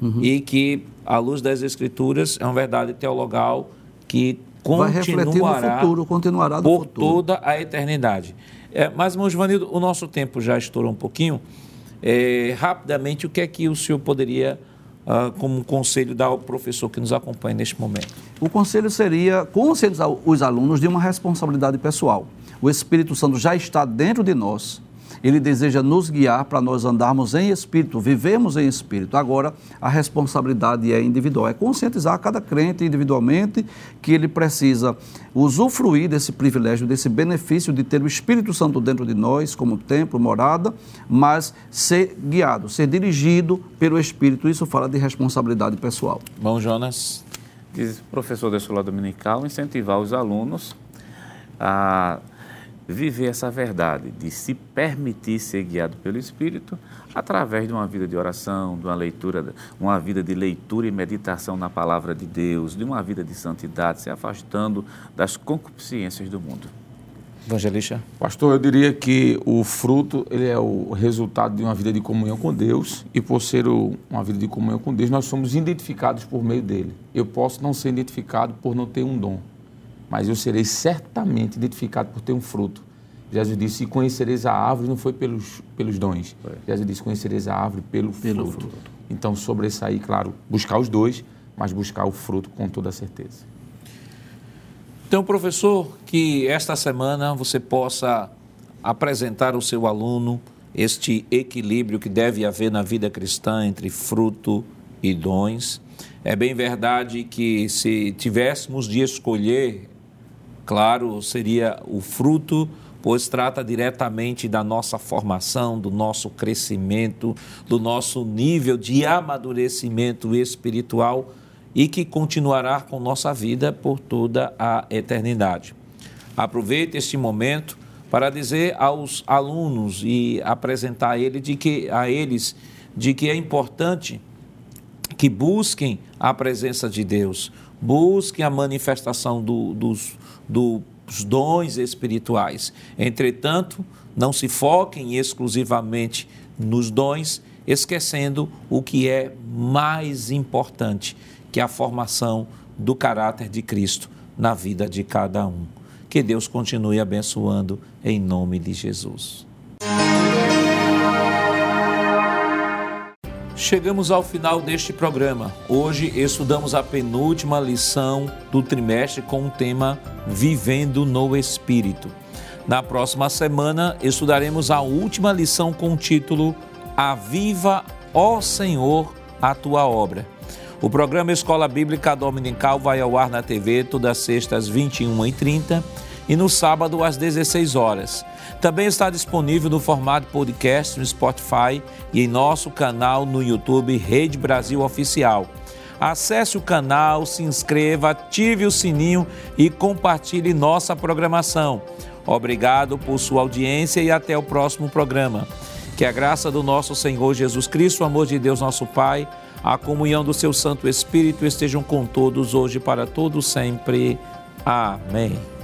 uhum. e que, à luz das Escrituras, é uma verdade teologal que continuará, futuro, continuará por futuro. toda a eternidade. É, mas, irmão Givanildo, o nosso tempo já estourou um pouquinho. É, rapidamente, o que é que o senhor poderia, uh, como conselho, dar ao professor que nos acompanha neste momento? O conselho seria conscientizar os alunos de uma responsabilidade pessoal. O Espírito Santo já está dentro de nós ele deseja nos guiar para nós andarmos em espírito, vivemos em espírito. Agora, a responsabilidade é individual, é conscientizar cada crente individualmente que ele precisa usufruir desse privilégio, desse benefício de ter o Espírito Santo dentro de nós, como templo, morada, mas ser guiado, ser dirigido pelo Espírito. Isso fala de responsabilidade pessoal. Bom, Jonas. Diz o professor da escola dominical incentivar os alunos a viver essa verdade, de se permitir ser guiado pelo Espírito através de uma vida de oração, de uma leitura, uma vida de leitura e meditação na palavra de Deus, de uma vida de santidade, se afastando das concupiscências do mundo. Evangelista? Pastor, eu diria que o fruto ele é o resultado de uma vida de comunhão com Deus e por ser uma vida de comunhão com Deus, nós somos identificados por meio dele. Eu posso não ser identificado por não ter um dom, mas eu serei certamente identificado por ter um fruto. Jesus disse: e conhecereis a árvore, não foi pelos, pelos dons. Foi. Jesus disse: conhecereis a árvore pelo, pelo fruto. fruto. Então, sobressair, claro, buscar os dois, mas buscar o fruto com toda certeza. Então, professor, que esta semana você possa apresentar ao seu aluno este equilíbrio que deve haver na vida cristã entre fruto e dons. É bem verdade que se tivéssemos de escolher Claro, seria o fruto, pois trata diretamente da nossa formação, do nosso crescimento, do nosso nível de amadurecimento espiritual e que continuará com nossa vida por toda a eternidade. Aproveite este momento para dizer aos alunos e apresentar a, ele de que, a eles de que é importante que busquem a presença de Deus, busquem a manifestação do, dos, dos dons espirituais. Entretanto, não se foquem exclusivamente nos dons, esquecendo o que é mais importante, que é a formação do caráter de Cristo na vida de cada um. Que Deus continue abençoando em nome de Jesus. Chegamos ao final deste programa. Hoje estudamos a penúltima lição do trimestre com o tema Vivendo no Espírito. Na próxima semana estudaremos a última lição com o título Aviva, ó Senhor, a tua obra. O programa Escola Bíblica Dominical vai ao ar na TV todas as sextas às 21h30 e no sábado às 16 horas. Também está disponível no formato podcast no Spotify e em nosso canal no YouTube Rede Brasil Oficial. Acesse o canal, se inscreva, ative o sininho e compartilhe nossa programação. Obrigado por sua audiência e até o próximo programa. Que a graça do nosso Senhor Jesus Cristo, o amor de Deus nosso Pai, a comunhão do seu Santo Espírito estejam com todos hoje para todos sempre. Amém.